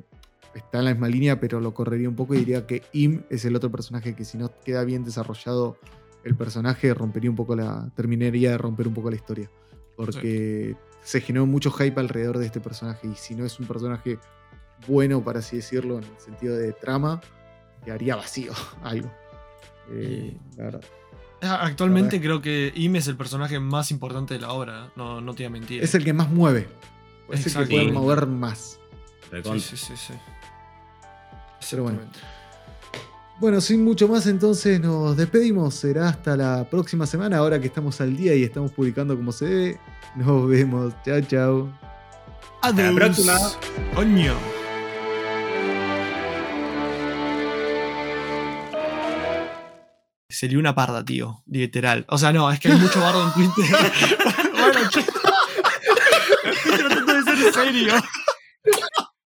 está en la misma línea, pero lo correría un poco y diría que Im es el otro personaje que si no queda bien desarrollado el personaje, rompería un poco la. terminaría de romper un poco la historia. Porque se generó mucho hype alrededor de este personaje. Y si no es un personaje bueno, por así decirlo, en el sentido de trama, quedaría vacío algo. Eh, la verdad. Ah, Actualmente creo que Im es el personaje más importante de la obra, no, no te voy a mentir. Es el que más mueve. Es el que puede mover más. Sí, sí, sí, sí. Pero bueno. Bueno, sin mucho más, entonces nos despedimos. Será hasta la próxima semana, ahora que estamos al día y estamos publicando como se debe. Nos vemos. Chao, chao. Hasta la próxima. Coño. Sería una parda, tío. Literal. O sea, no, es que hay mucho bardo en Twitter. bueno, yo... Estoy tratando de ser serio.